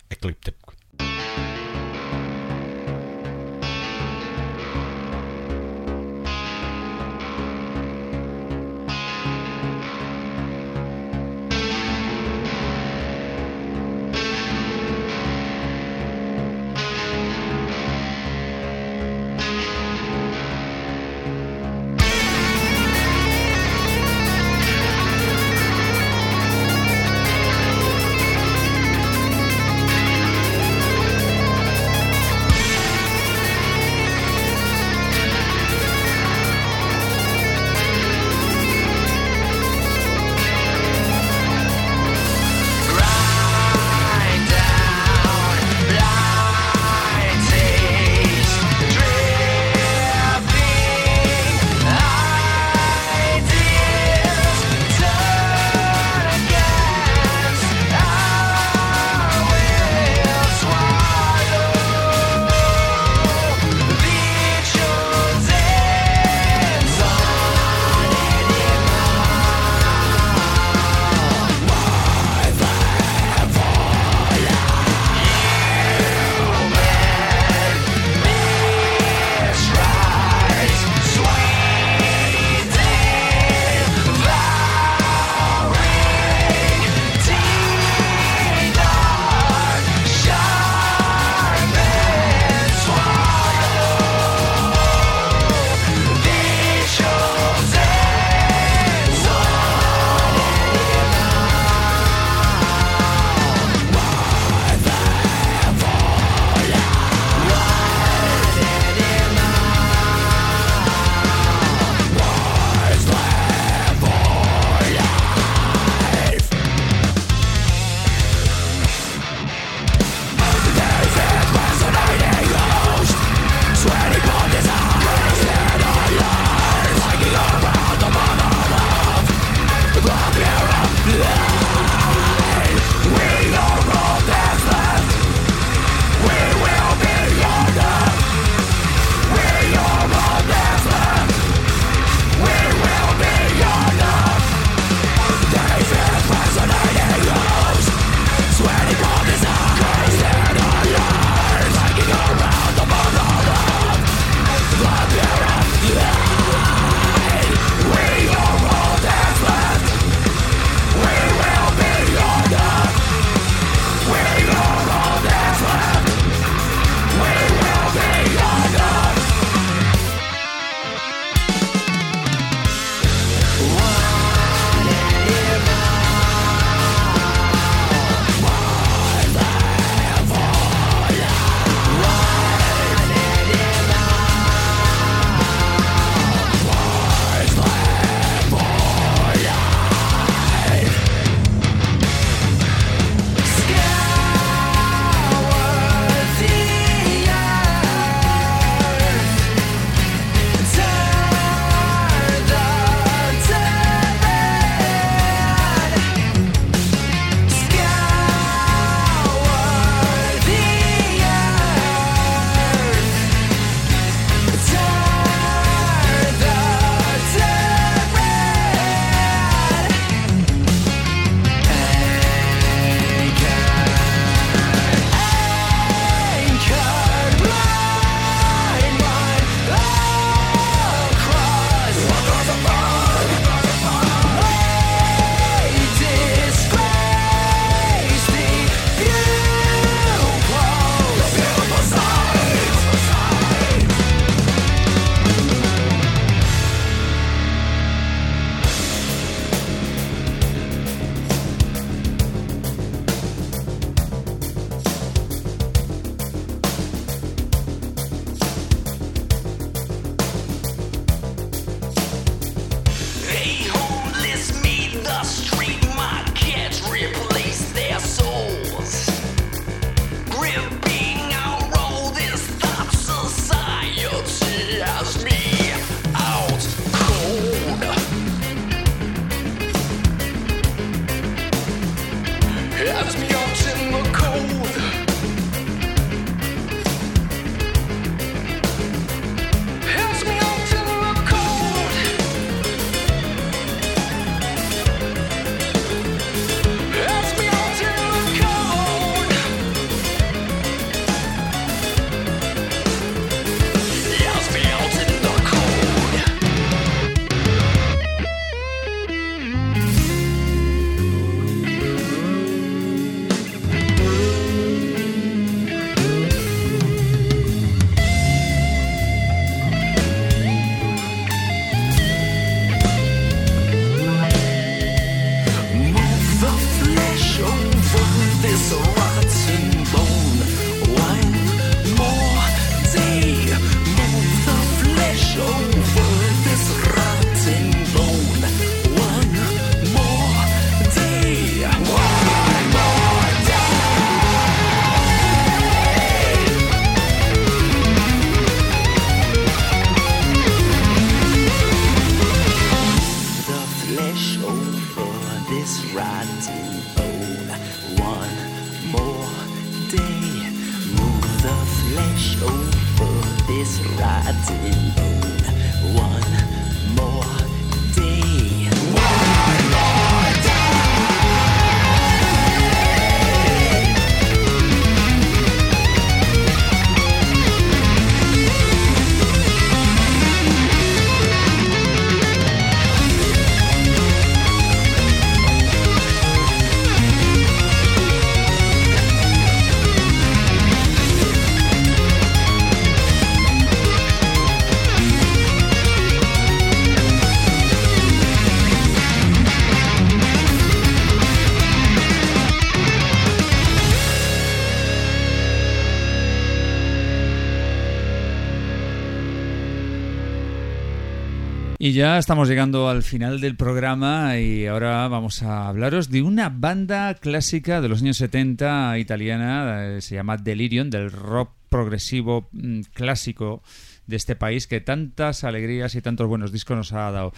Ya estamos llegando al final del programa y ahora vamos a hablaros de una banda clásica de los años 70 italiana, eh, se llama Delirium, del rock progresivo mm, clásico de este país que tantas alegrías y tantos buenos discos nos ha dado.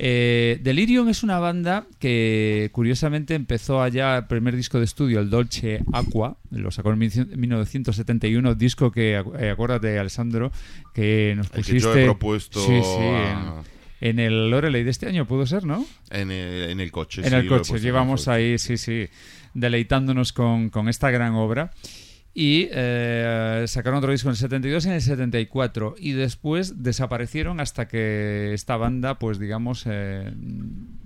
Eh, Delirium es una banda que curiosamente empezó allá el primer disco de estudio, el Dolce Aqua, lo sacó en 1971, disco que, eh, acuérdate Alessandro, que nos El que pusiste... yo he propuesto Sí, sí, a- en, en el Loreley de este año, pudo ser, ¿no? En el, en el coche. en sí, el coche. Llevamos ahí, sí, sí, deleitándonos con, con esta gran obra. Y eh, sacaron otro disco en el 72 y en el 74. Y después desaparecieron hasta que esta banda, pues digamos... eh,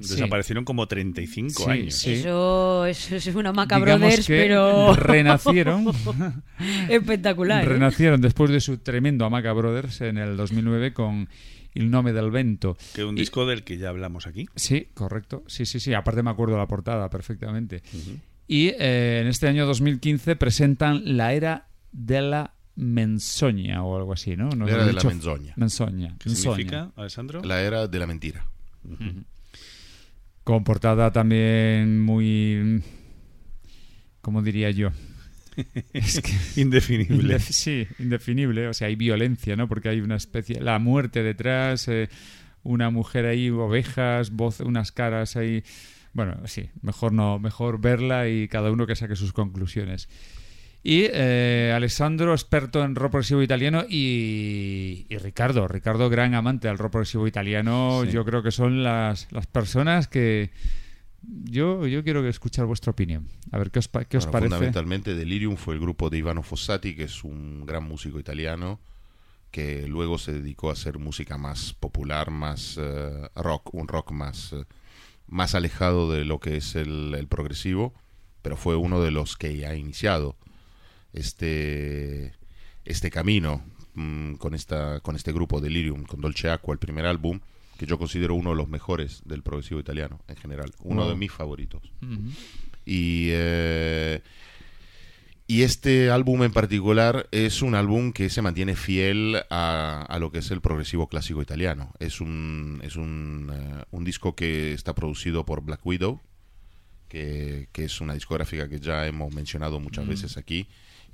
sí. Desaparecieron como 35 Sí, años. sí. Eso, eso es una Maca Digamos Brothers, que pero. renacieron. Espectacular. ¿eh? Renacieron después de su tremendo Amaca Brothers en el 2009 con Il nome del vento. Que un Y- disco del que ya hablamos aquí. Sí, correcto. Sí, sí, sí. Aparte me acuerdo de la portada perfectamente. Y eh, en este año 2015 presentan La Era de la Menzoña o algo así, ¿no? Nos La Era de la Menzoña. Menzoña. ¿Qué Menzoña. significa, Alessandro? La era de la mentira. Con portada también muy... ¿Cómo diría yo? Es que- Indefinible. Indef- sí, indefinible. O sea, hay violencia, ¿no? Porque hay una especie... La muerte detrás, eh, una mujer ahí, ovejas, voz, unas caras ahí... Bueno, sí, mejor no, mejor verla y cada uno que saque sus conclusiones. Y eh, Alessandro, experto en rock progresivo italiano, y, y Ricardo, Ricardo, gran amante del rock progresivo italiano. Sí. Yo creo que son las, las personas que... Yo, yo quiero escuchar vuestra opinión. A ver, ¿qué os, qué os Bueno, parece? Fundamentalmente Delirium fue el grupo de Ivano Fossati, que es un gran músico italiano, que luego se dedicó a hacer música más popular, más eh, rock, un rock más, eh, más alejado de lo que es el, el progresivo, pero fue uno de los que ha iniciado este, este camino mm, con, esta, con este grupo Delirium, con Dolce Aqua, el primer álbum, que yo considero uno de los mejores del progresivo italiano en general, uno Wow. de mis favoritos. Y, eh, y este álbum en particular es un álbum que se mantiene fiel a, a lo que es el progresivo clásico italiano. Es un, es un, eh, un disco que está producido por Black Widow, que, que es una discográfica que ya hemos mencionado muchas Mm. veces aquí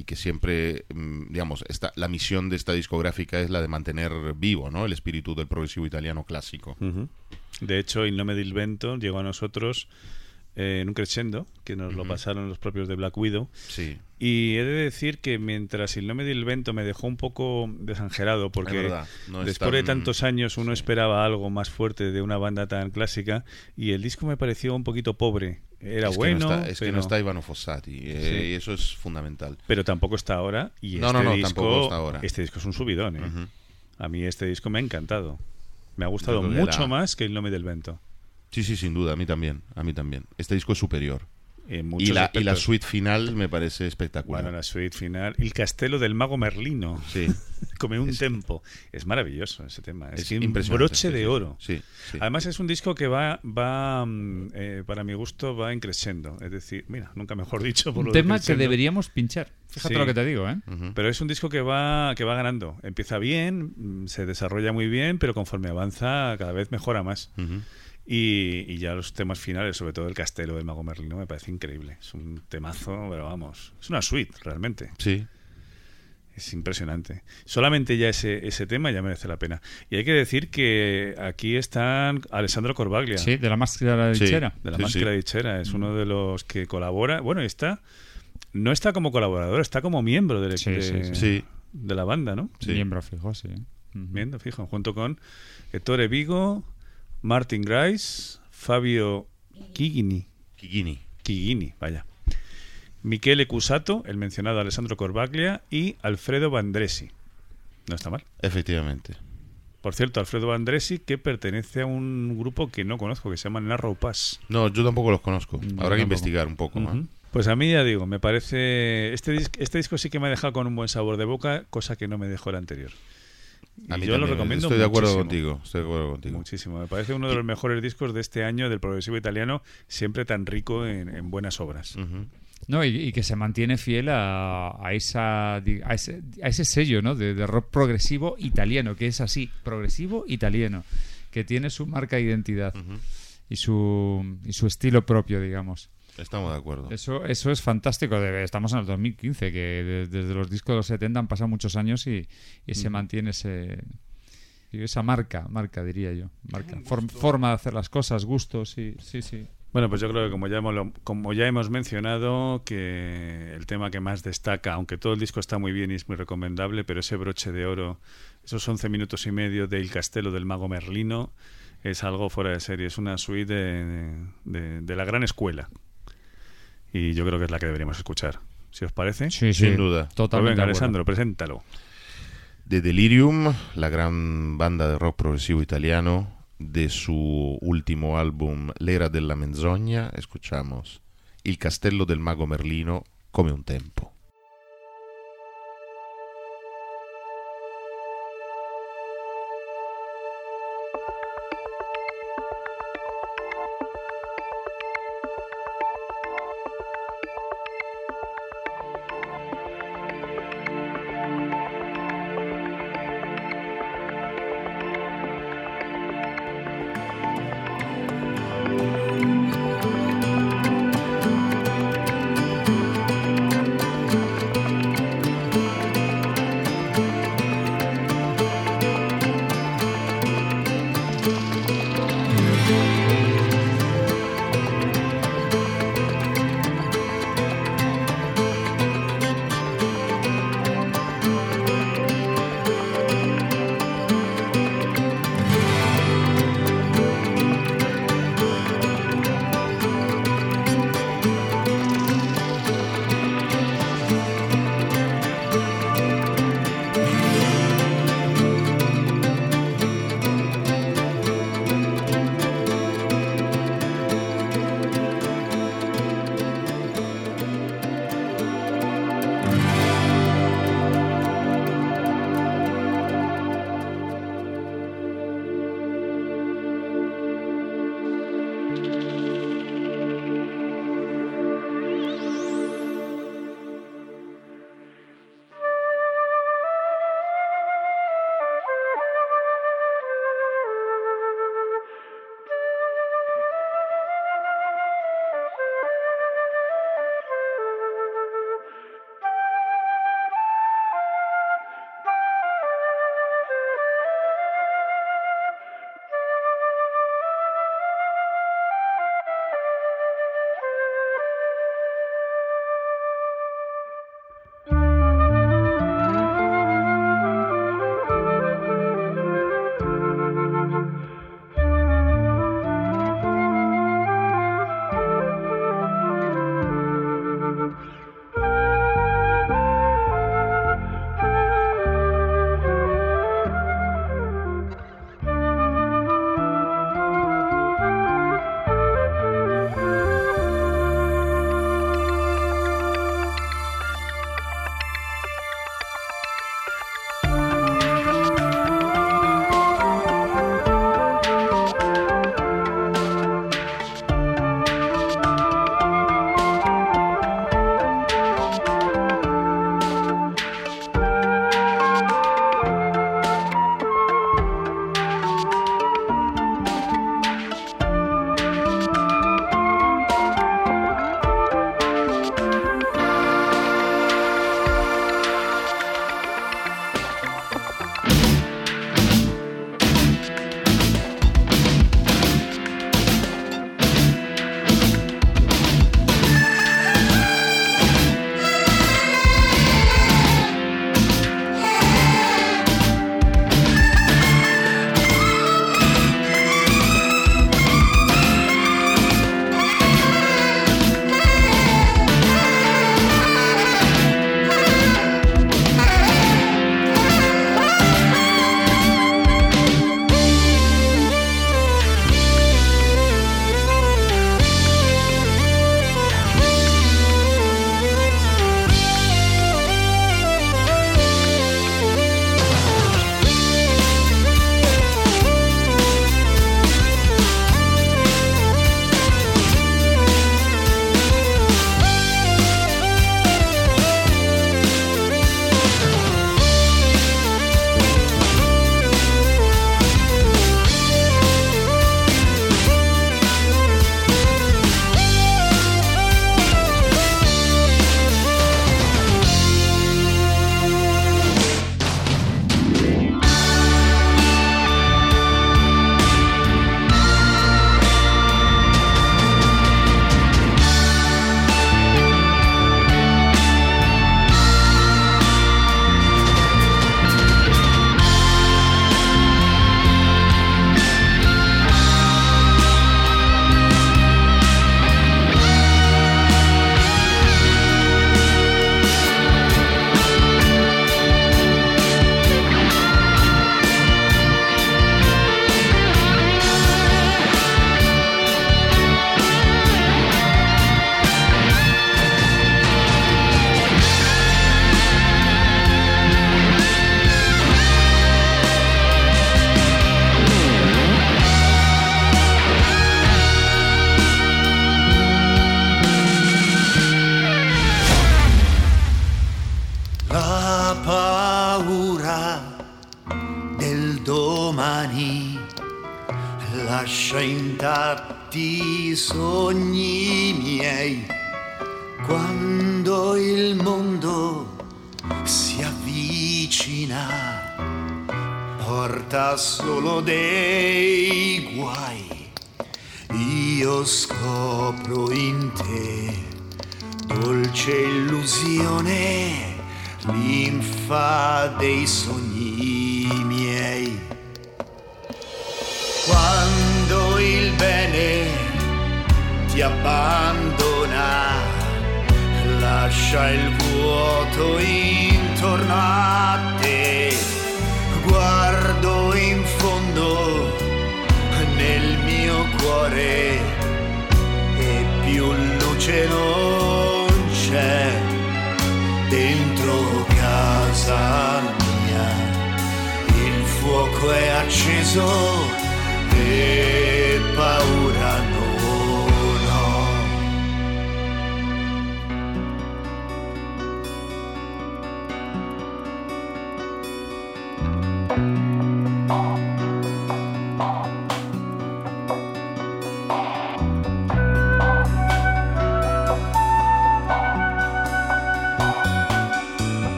y que siempre, mm, digamos, esta, la misión de esta discográfica es la de mantener vivo ¿no? el espíritu del progresivo italiano clásico. Ujú. De hecho, Il nome del vento llegó a nosotros eh, en un crescendo, que nos lo pasaron los propios de Black Widow. Sí. Y he de decir que mientras Il nome del vento me dejó un poco desangelado, porque verdad, no después de tan- tantos años uno sí. esperaba algo más fuerte de una banda tan clásica, y el disco me pareció un poquito pobre. Era es bueno, que no está, es que no está Ivano Fossati, eh, Sí. y eso es fundamental. pero tampoco está ahora. Y No, este no, no, disco, tampoco está ahora. Este disco es un subidón, ¿eh? A mí este disco me ha encantado. Me ha gustado mucho más que El nome del vento. Sí, sí, sin duda, a mí también, a mí también. Este disco es superior. En Y la, y la suite final me parece espectacular. Bueno, la suite final. El castelo del mago Merlino. Sí. Come un Es- tempo. Es maravilloso ese tema. Es, Es que un impresionante, broche de oro. sí, sí. Además es un disco que va, va mm, eh, para mi gusto, va increciendo. Es decir, mira, nunca mejor dicho. Por Un lo de tema que deberíamos pinchar. Fíjate Sí. lo que te digo, ¿eh? Pero es un disco que va, que va ganando. Empieza bien, mm, se desarrolla muy bien, pero conforme avanza cada vez mejora más. Ujú. Y, y ya los temas finales, sobre todo el castelo del mago Merlino, me parece increíble. Es un temazo, pero vamos, es una suite realmente. Sí. Es impresionante. Solamente ya ese, ese tema ya merece la pena. Y hay que decir que aquí están Alessandro Corbaglia, Sí, de la máscara Sí. lechera. de la Sí, Máscara sí. Dichera. Es uno de los que colabora. Bueno, está. No está como colaborador, está como miembro del de- de la banda, ¿no? Sí. Miembro fijo, sí. Ujú. Viendo, fijo, junto con Ettore Vigo, Martin Grice, Fabio Chigini, Kikini. Chigini, vaya. Michele Cusato, el mencionado Alessandro Corbaglia y Alfredo Bandresi. No está mal. Efectivamente. Por cierto, Alfredo Bandresi que pertenece a un grupo que no conozco, que se llama Narrow Pass. No, yo tampoco los conozco. Habrá que investigar un poco más. Pues a mí ya digo, me parece... Este, dis- este disco sí que me ha dejado con un buen sabor de boca, cosa que no me dejó el anterior. Y A mí yo lo también, recomiendo Estoy de acuerdo muchísimo. contigo. Estoy de acuerdo contigo. Muchísimo. Me parece uno de los mejores discos de este año del progresivo italiano, siempre tan rico en, en buenas obras. No, y, y que se mantiene fiel a, a esa, a, ese, a ese sello ¿no? de, de rock progresivo italiano, que es así, progresivo italiano, que tiene su marca de identidad y, su, y su estilo propio, digamos. Estamos de acuerdo. Eso, eso es fantástico. de- Estamos en el 2015, que de- desde los discos de los 70 han pasado muchos años y, y se mantiene ese, y esa marca, marca diría yo. Marca. Form- forma de hacer las cosas, gustos, sí, sí, sí. Bueno, pues yo creo que como ya, hemos, lo- como ya hemos mencionado, que el tema que más destaca, aunque todo el disco está muy bien y es muy recomendable, pero ese broche de oro, esos 11 minutos y medio del Castelo del Mago Merlino, es algo fuera de serie. Es una suite de, de- de la gran escuela. Y yo creo que es la que deberíamos escuchar. Si os parece. Sí, Sin sí, duda. Pues Totalmente. venga, de acuerdo. Alessandro, preséntalo. De Delirium, la gran banda de rock progresivo italiano, de su último álbum L'era della menzogna, escuchamos Il castello del mago Merlino come un tempo.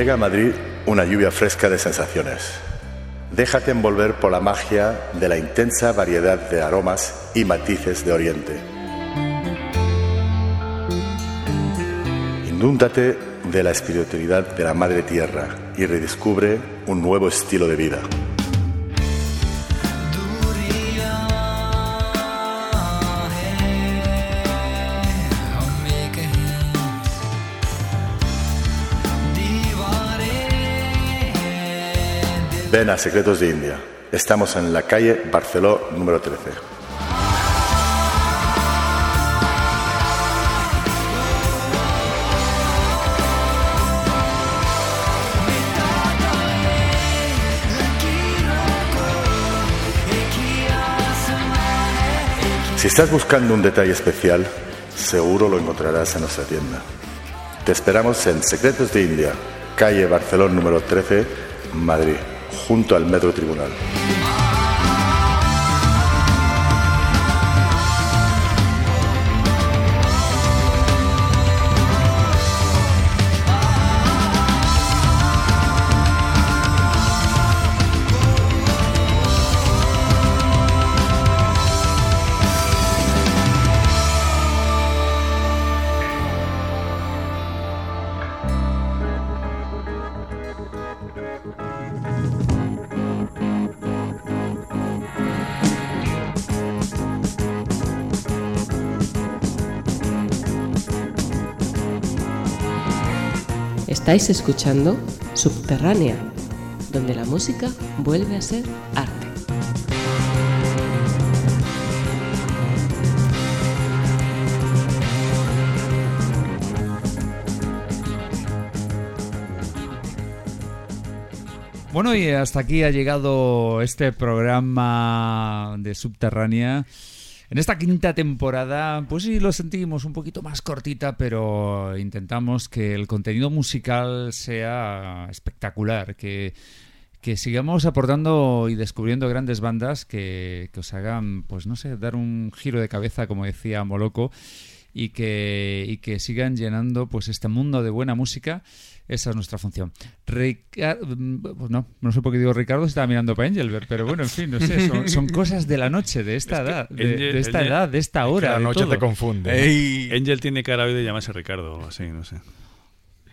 Llega a Madrid una lluvia fresca de sensaciones. Déjate envolver por la magia de la intensa variedad de aromas y matices de Oriente. Inúndate de la espiritualidad de la Madre Tierra y redescubre un nuevo estilo de vida. Ven a Secretos de India. Estamos en la calle Barceló número 13. Si estás buscando un detalle especial, seguro lo encontrarás en nuestra tienda. Te esperamos en Secretos de India, calle Barcelona número 13, Madrid, junto al Metro Tribunal. Estáis escuchando Subterránea, donde la música vuelve a ser arte. Bueno, y hasta aquí ha llegado este programa de Subterránea. En esta quinta temporada, pues sí, lo sentimos un poquito más cortita, pero intentamos que el contenido musical sea espectacular, que, que sigamos aportando y descubriendo grandes bandas que, que os hagan, pues no sé, dar un giro de cabeza, como decía Moloco, y que, y que sigan llenando pues este mundo de buena música. Esa es nuestra función. Rica- pues no, no sé por qué digo Ricardo, se estaba mirando para Engelbert, pero bueno, en fin, no sé, son, son cosas de la noche, de esta Es edad, de, Angel- de esta Angel- edad, de esta hora. de todo. Angel tiene cara hoy de llamarse Ricardo o así, no sé.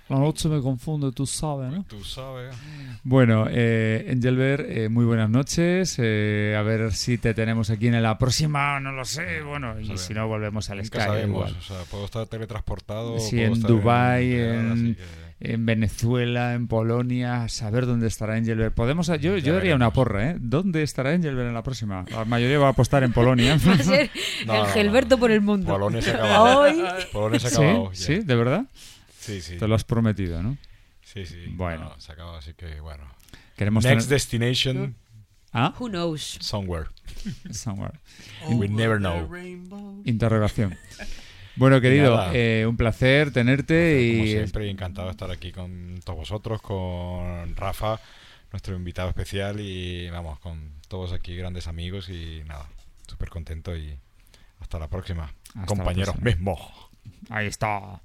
La noche me confunde, tú sabes, ¿no? Tú sabes. Bueno, eh, Engelbert, eh, muy buenas noches. eh, a ver si te tenemos aquí en la próxima, no lo sé. Bueno, y si no, volvemos al Sky. sabemos, igual. o sea, puedo estar teletransportado. Sí, puedo en estar Dubai, en, en, en Venezuela, en Polonia, a saber dónde estará Engelbert. Podemos, yo, yo haría una porra, ¿eh? ¿Dónde estará Engelbert en la próxima? La mayoría va a apostar en Polonia. Va a ser No, el no, Gelberto por el mundo. Polonia se ha acabado. Hoy- Polonia se ha ¿Sí? acabado. ¿Sí? ¿De verdad? Sí, sí. Te lo has prometido, ¿no? Sí, sí. Bueno. No, se acaba, así que bueno. Queremos Next tener- destination. ¿Ah? Who knows? Somewhere. Somewhere. We never know. Interrogación. Bueno, querido, eh, un placer tenerte Como y siempre, encantado de estar aquí con todos vosotros, con Rafa, nuestro invitado especial, y vamos, con todos aquí grandes amigos y nada, súper contento y hasta la próxima. Hasta Compañeros mismos. Ahí está.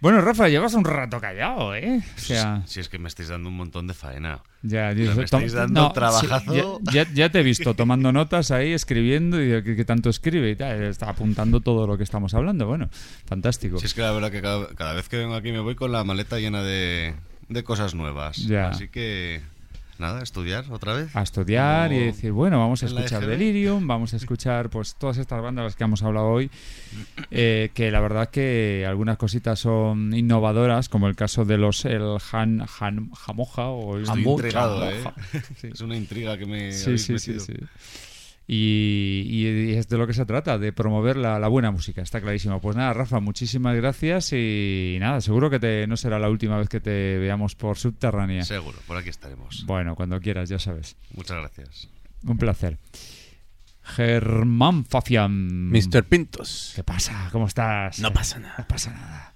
Bueno, Rafa, llevas un rato callado, ¿eh? O sea, Si es que me estáis dando un montón de faena. ya, yo- me estáis dando no, trabajazo. ya, ya- ya te he visto tomando notas ahí, escribiendo y que, que tanto escribe y tal. Está apuntando todo lo que estamos hablando. Bueno, fantástico. Si es que la verdad que cada, cada vez que vengo aquí me voy con la maleta llena de, de cosas nuevas. Ya. Así que, nada, estudiar otra vez. a estudiar y decir, bueno, vamos a escuchar EGB. Delirium, vamos a escuchar pues todas estas bandas de las que hemos hablado hoy, eh, que la verdad que algunas cositas son innovadoras, como el caso de los el Han, Han Jamoja o el Estoy intrigado, ¿eh? Sí. Es una intriga que me Sí, habéis sí, sí, metido. sí. Y, y es de lo que se trata, de promover la, la buena música, está clarísimo. Pues nada, Rafa, muchísimas gracias y nada, seguro que te, no será la última vez que te veamos por Subterránea. Seguro, por aquí estaremos. Bueno, cuando quieras, ya sabes. Muchas gracias. Un placer. Germán Fafián. Mr. Pintos. ¿Qué pasa? ¿Cómo estás? No pasa nada. No pasa nada.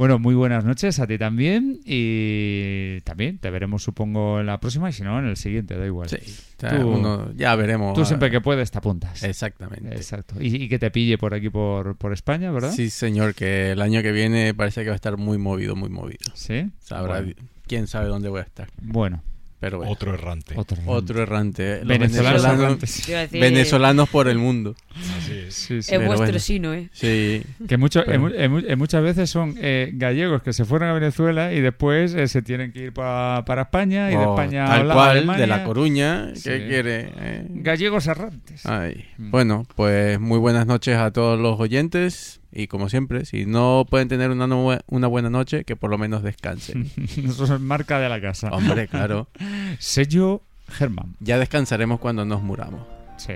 Bueno, muy buenas noches a ti también y también te veremos supongo en la próxima y si no en el siguiente, da igual. Sí, ya uno- ya veremos. Tú siempre que puedes te apuntas. Exactamente. Exacto. Y, y que te pille por aquí por, por España, ¿verdad? Sí, señor, que el año que viene parece que va a estar muy movido, muy movido. ¿Sí? Bueno. di- quién sabe dónde voy a estar. Bueno. Pero bueno. Otro errante. Otro errante. Otro errante. Los Venezolanos venezolanos, a decir- por el mundo. Así es. Sí, sí. Es Pero vuestro bueno. sino, ¿eh? Sí. Que mucho, Pero- en mu- en mu- en muchas veces son eh, gallegos que se fueron a Venezuela y después eh, se tienen que ir pa- para España y de Oh, España a tal Hola- cual, Alemania. de La Coruña. ¿Qué Sí. quiere? eh? Gallegos errantes. Ay. Mm. Bueno, pues muy buenas noches a todos los oyentes. Y como siempre, si no pueden tener una, no- una buena noche, que por lo menos descansen. Eso es marca de la casa. Hombre, claro. Sello Germán. Ya descansaremos cuando nos muramos. Sí.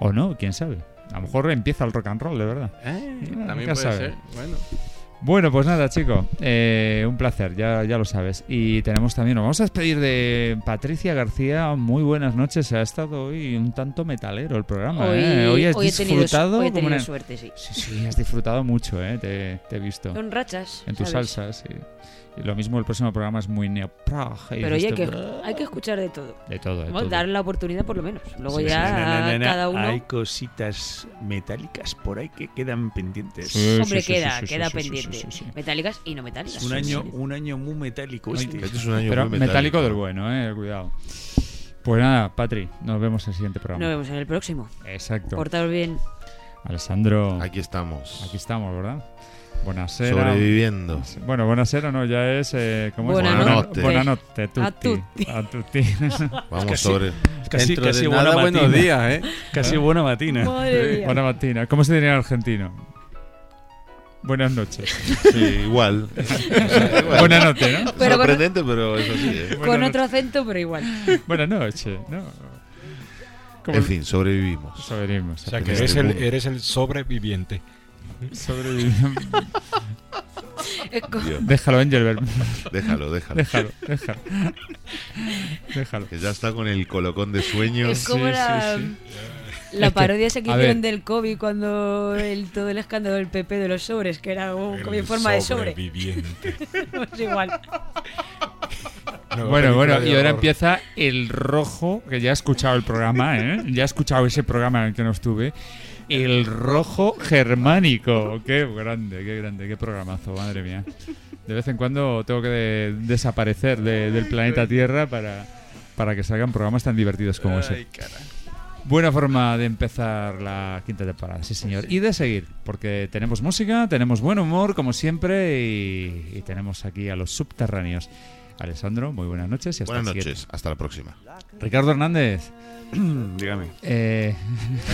O no, quién sabe. A lo mejor empieza el rock and roll, de verdad. Eh, también puede sabe. ser. Bueno. Bueno, pues nada, chicos. eh, un placer, ya, ya lo sabes. Y tenemos también, nos vamos a despedir de Patricia García. Muy buenas noches. Ha estado hoy un tanto metalero el programa. Hoy, ¿eh? Hoy has hoy he tenido, disfrutado. hoy he como tenido una- suerte, sí. Sí, sí, has disfrutado mucho, ¿eh? Te, te he visto. Son rachas. En tus ¿sabes? salsas, sí. Y lo mismo el próximo programa es muy neoprog. Pero oye, que, hay que escuchar de todo. De todo, de todo. dar la oportunidad por lo menos. Luego Sí, ya sí, Na, na, na, na, cada uno... Hay cositas metálicas por ahí que quedan pendientes. Sí, Hombre, sí, sí, queda, queda pendiente. sí, sí, sí. Metálicas y no metálicas. Un Sí, año, sí. un año muy metálico este. Este es un año Pero muy metálico, metálico. del bueno, ¿eh? Cuidado. Pues nada, Patri, nos vemos en el siguiente programa. Nos vemos en el próximo. Exacto. Portaos bien. Alessandro. Aquí estamos. Aquí estamos, ¿verdad? Buonasera. Sobreviviendo. Bueno, buonasera no, ya es... Eh, ¿Cómo es? Buonanotte. Buonanotte a tutti. A tutti. Vamos Casi- sobre. Casi, Dentro casi de buena nada, buenos días, ¿eh? Casi buena matina. Mía. Buena matina. ¿Cómo se diría en argentino? Buenas noches. Sí, igual. Buenas noches, ¿no? Pero con- Sorprendente, pero es así. ¿eh? Con otro acento, pero igual. Buenas noches, ¿no? Como En fin, sobrevivimos. Sobrevivimos. O sea, que En eres este el, eres el sobreviviente. Dios. Déjalo, Engelbert. Déjalo, déjalo. Déjalo, déjalo. Déjalo. Que ya está con el colocón de sueños. Es como Sí, la, sí, la Es que, parodia esa que hicieron del COVID cuando el, todo el escándalo del PP de los sobres, que era un, como en forma de sobre. Sobreviviente. Pues igual. Bueno, bueno, y ahora empieza el rojo, que ya he escuchado el programa, ¿eh? Ya he escuchado ese programa en el que no estuve. El rojo germánico. Qué grande, qué grande, qué programazo, madre mía. De vez en cuando tengo que de- desaparecer de- del planeta Tierra para, para que salgan programas tan divertidos como ese. Buena forma de empezar la quinta temporada, sí señor. Y de seguir, porque tenemos música, tenemos buen humor, como siempre, y, y tenemos aquí a los subterráneos. Alessandro, muy buenas noches y hasta Buenas el noches. Hasta la próxima. Ricardo Hernández. Dígame. Eh,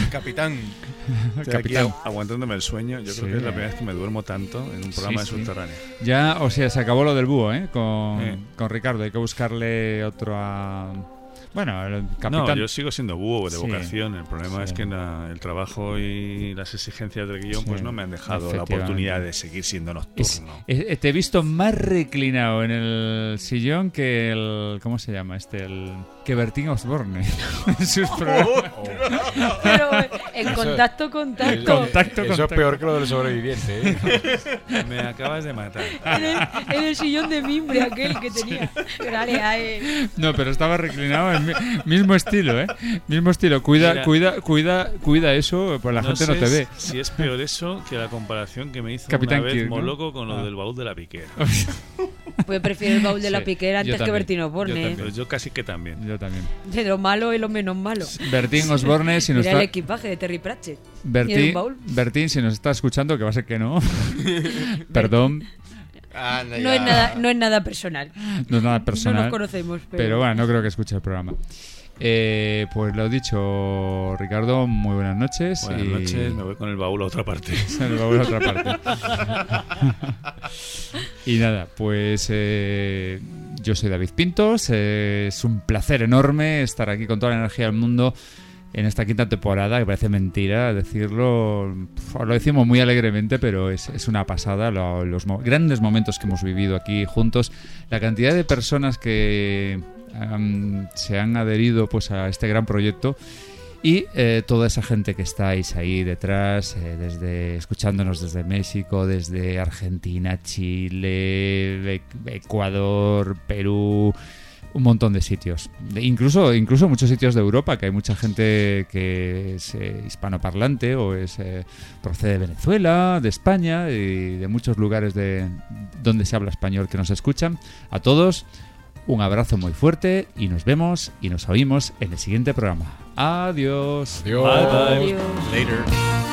El capitán. Estoy aquí capitán. agu- aguantándome el sueño. Yo Sí. creo que es la primera vez que me duermo tanto en un programa Sí, de sí. subterráneo. Ya, o sea, se acabó lo del búho, ¿eh? Con, Eh. con Ricardo. Hay que buscarle otro a... Bueno, el capitán... No, yo sigo siendo búho de Sí. vocación. El problema Sí. es que la- el trabajo y las exigencias del guion pues no me han dejado la oportunidad de seguir siendo Es- nocturno. eh, te he visto más reclinado en el sillón que el... ¿Cómo se llama este? El... Que Bertín Osborne. en sus programas. Pero en Eso- contacto, Eh, contacto. Contacto, Eso contacto. es peor que lo del sobreviviente. ¿eh? Me acabas de matar. En el, en el sillón de mimbre aquel que tenía. Dale. No, pero estaba reclinado en mismo estilo, ¿eh? Mismo estilo. Cuida, Mira. cuida, cuida, cuida eso, pues la gente no te ve. Si es peor eso que la comparación que me hizo Capitán una vez Kirk, ¿no? Moloco con lo Ah. del baúl de la piquera. Pues prefiero el baúl de la Sí, piquera yo antes que también, Bertino yo Osborne. también. Pero yo casi que también. Yo también. De lo malo y lo menos malo. Bertín Osborne, si nos Mira el está... equipaje de Terry Pratchett. ¿Y el Bertín, baúl? Bertín, si nos está escuchando, que va a ser que no. Perdón, Anda No es, nada, no es nada personal. no es nada No personal. nos conocemos. Pero, Pero bueno, no creo que escuche el programa. Eh, pues lo dicho, Ricardo, muy buenas noches. Buenas y- noches, me voy con el baúl a otra parte. Nos va a otra parte. y nada, pues eh, yo soy David Pintos. eh, es un placer enorme estar aquí con toda la energía del mundo en esta quinta temporada, que parece mentira decirlo. Lo decimos muy alegremente, pero es, una pasada. lo- los grandes momentos que hemos vivido aquí juntos, la cantidad de personas que se han adherido pues a este gran proyecto. Y eh, toda esa gente que estáis ahí detrás, eh, desde escuchándonos desde México, desde Argentina, Chile, Ecuador, Perú, un montón de sitios. De- incluso, incluso muchos sitios de Europa, que hay mucha gente que es eh, hispanoparlante o es, eh, procede de Venezuela, de España y de muchos lugares de, donde se habla español que nos escuchan. A todos, un abrazo muy fuerte y nos vemos y nos oímos en el siguiente programa. Adiós. Adiós. Bye, bye. Adiós. Later.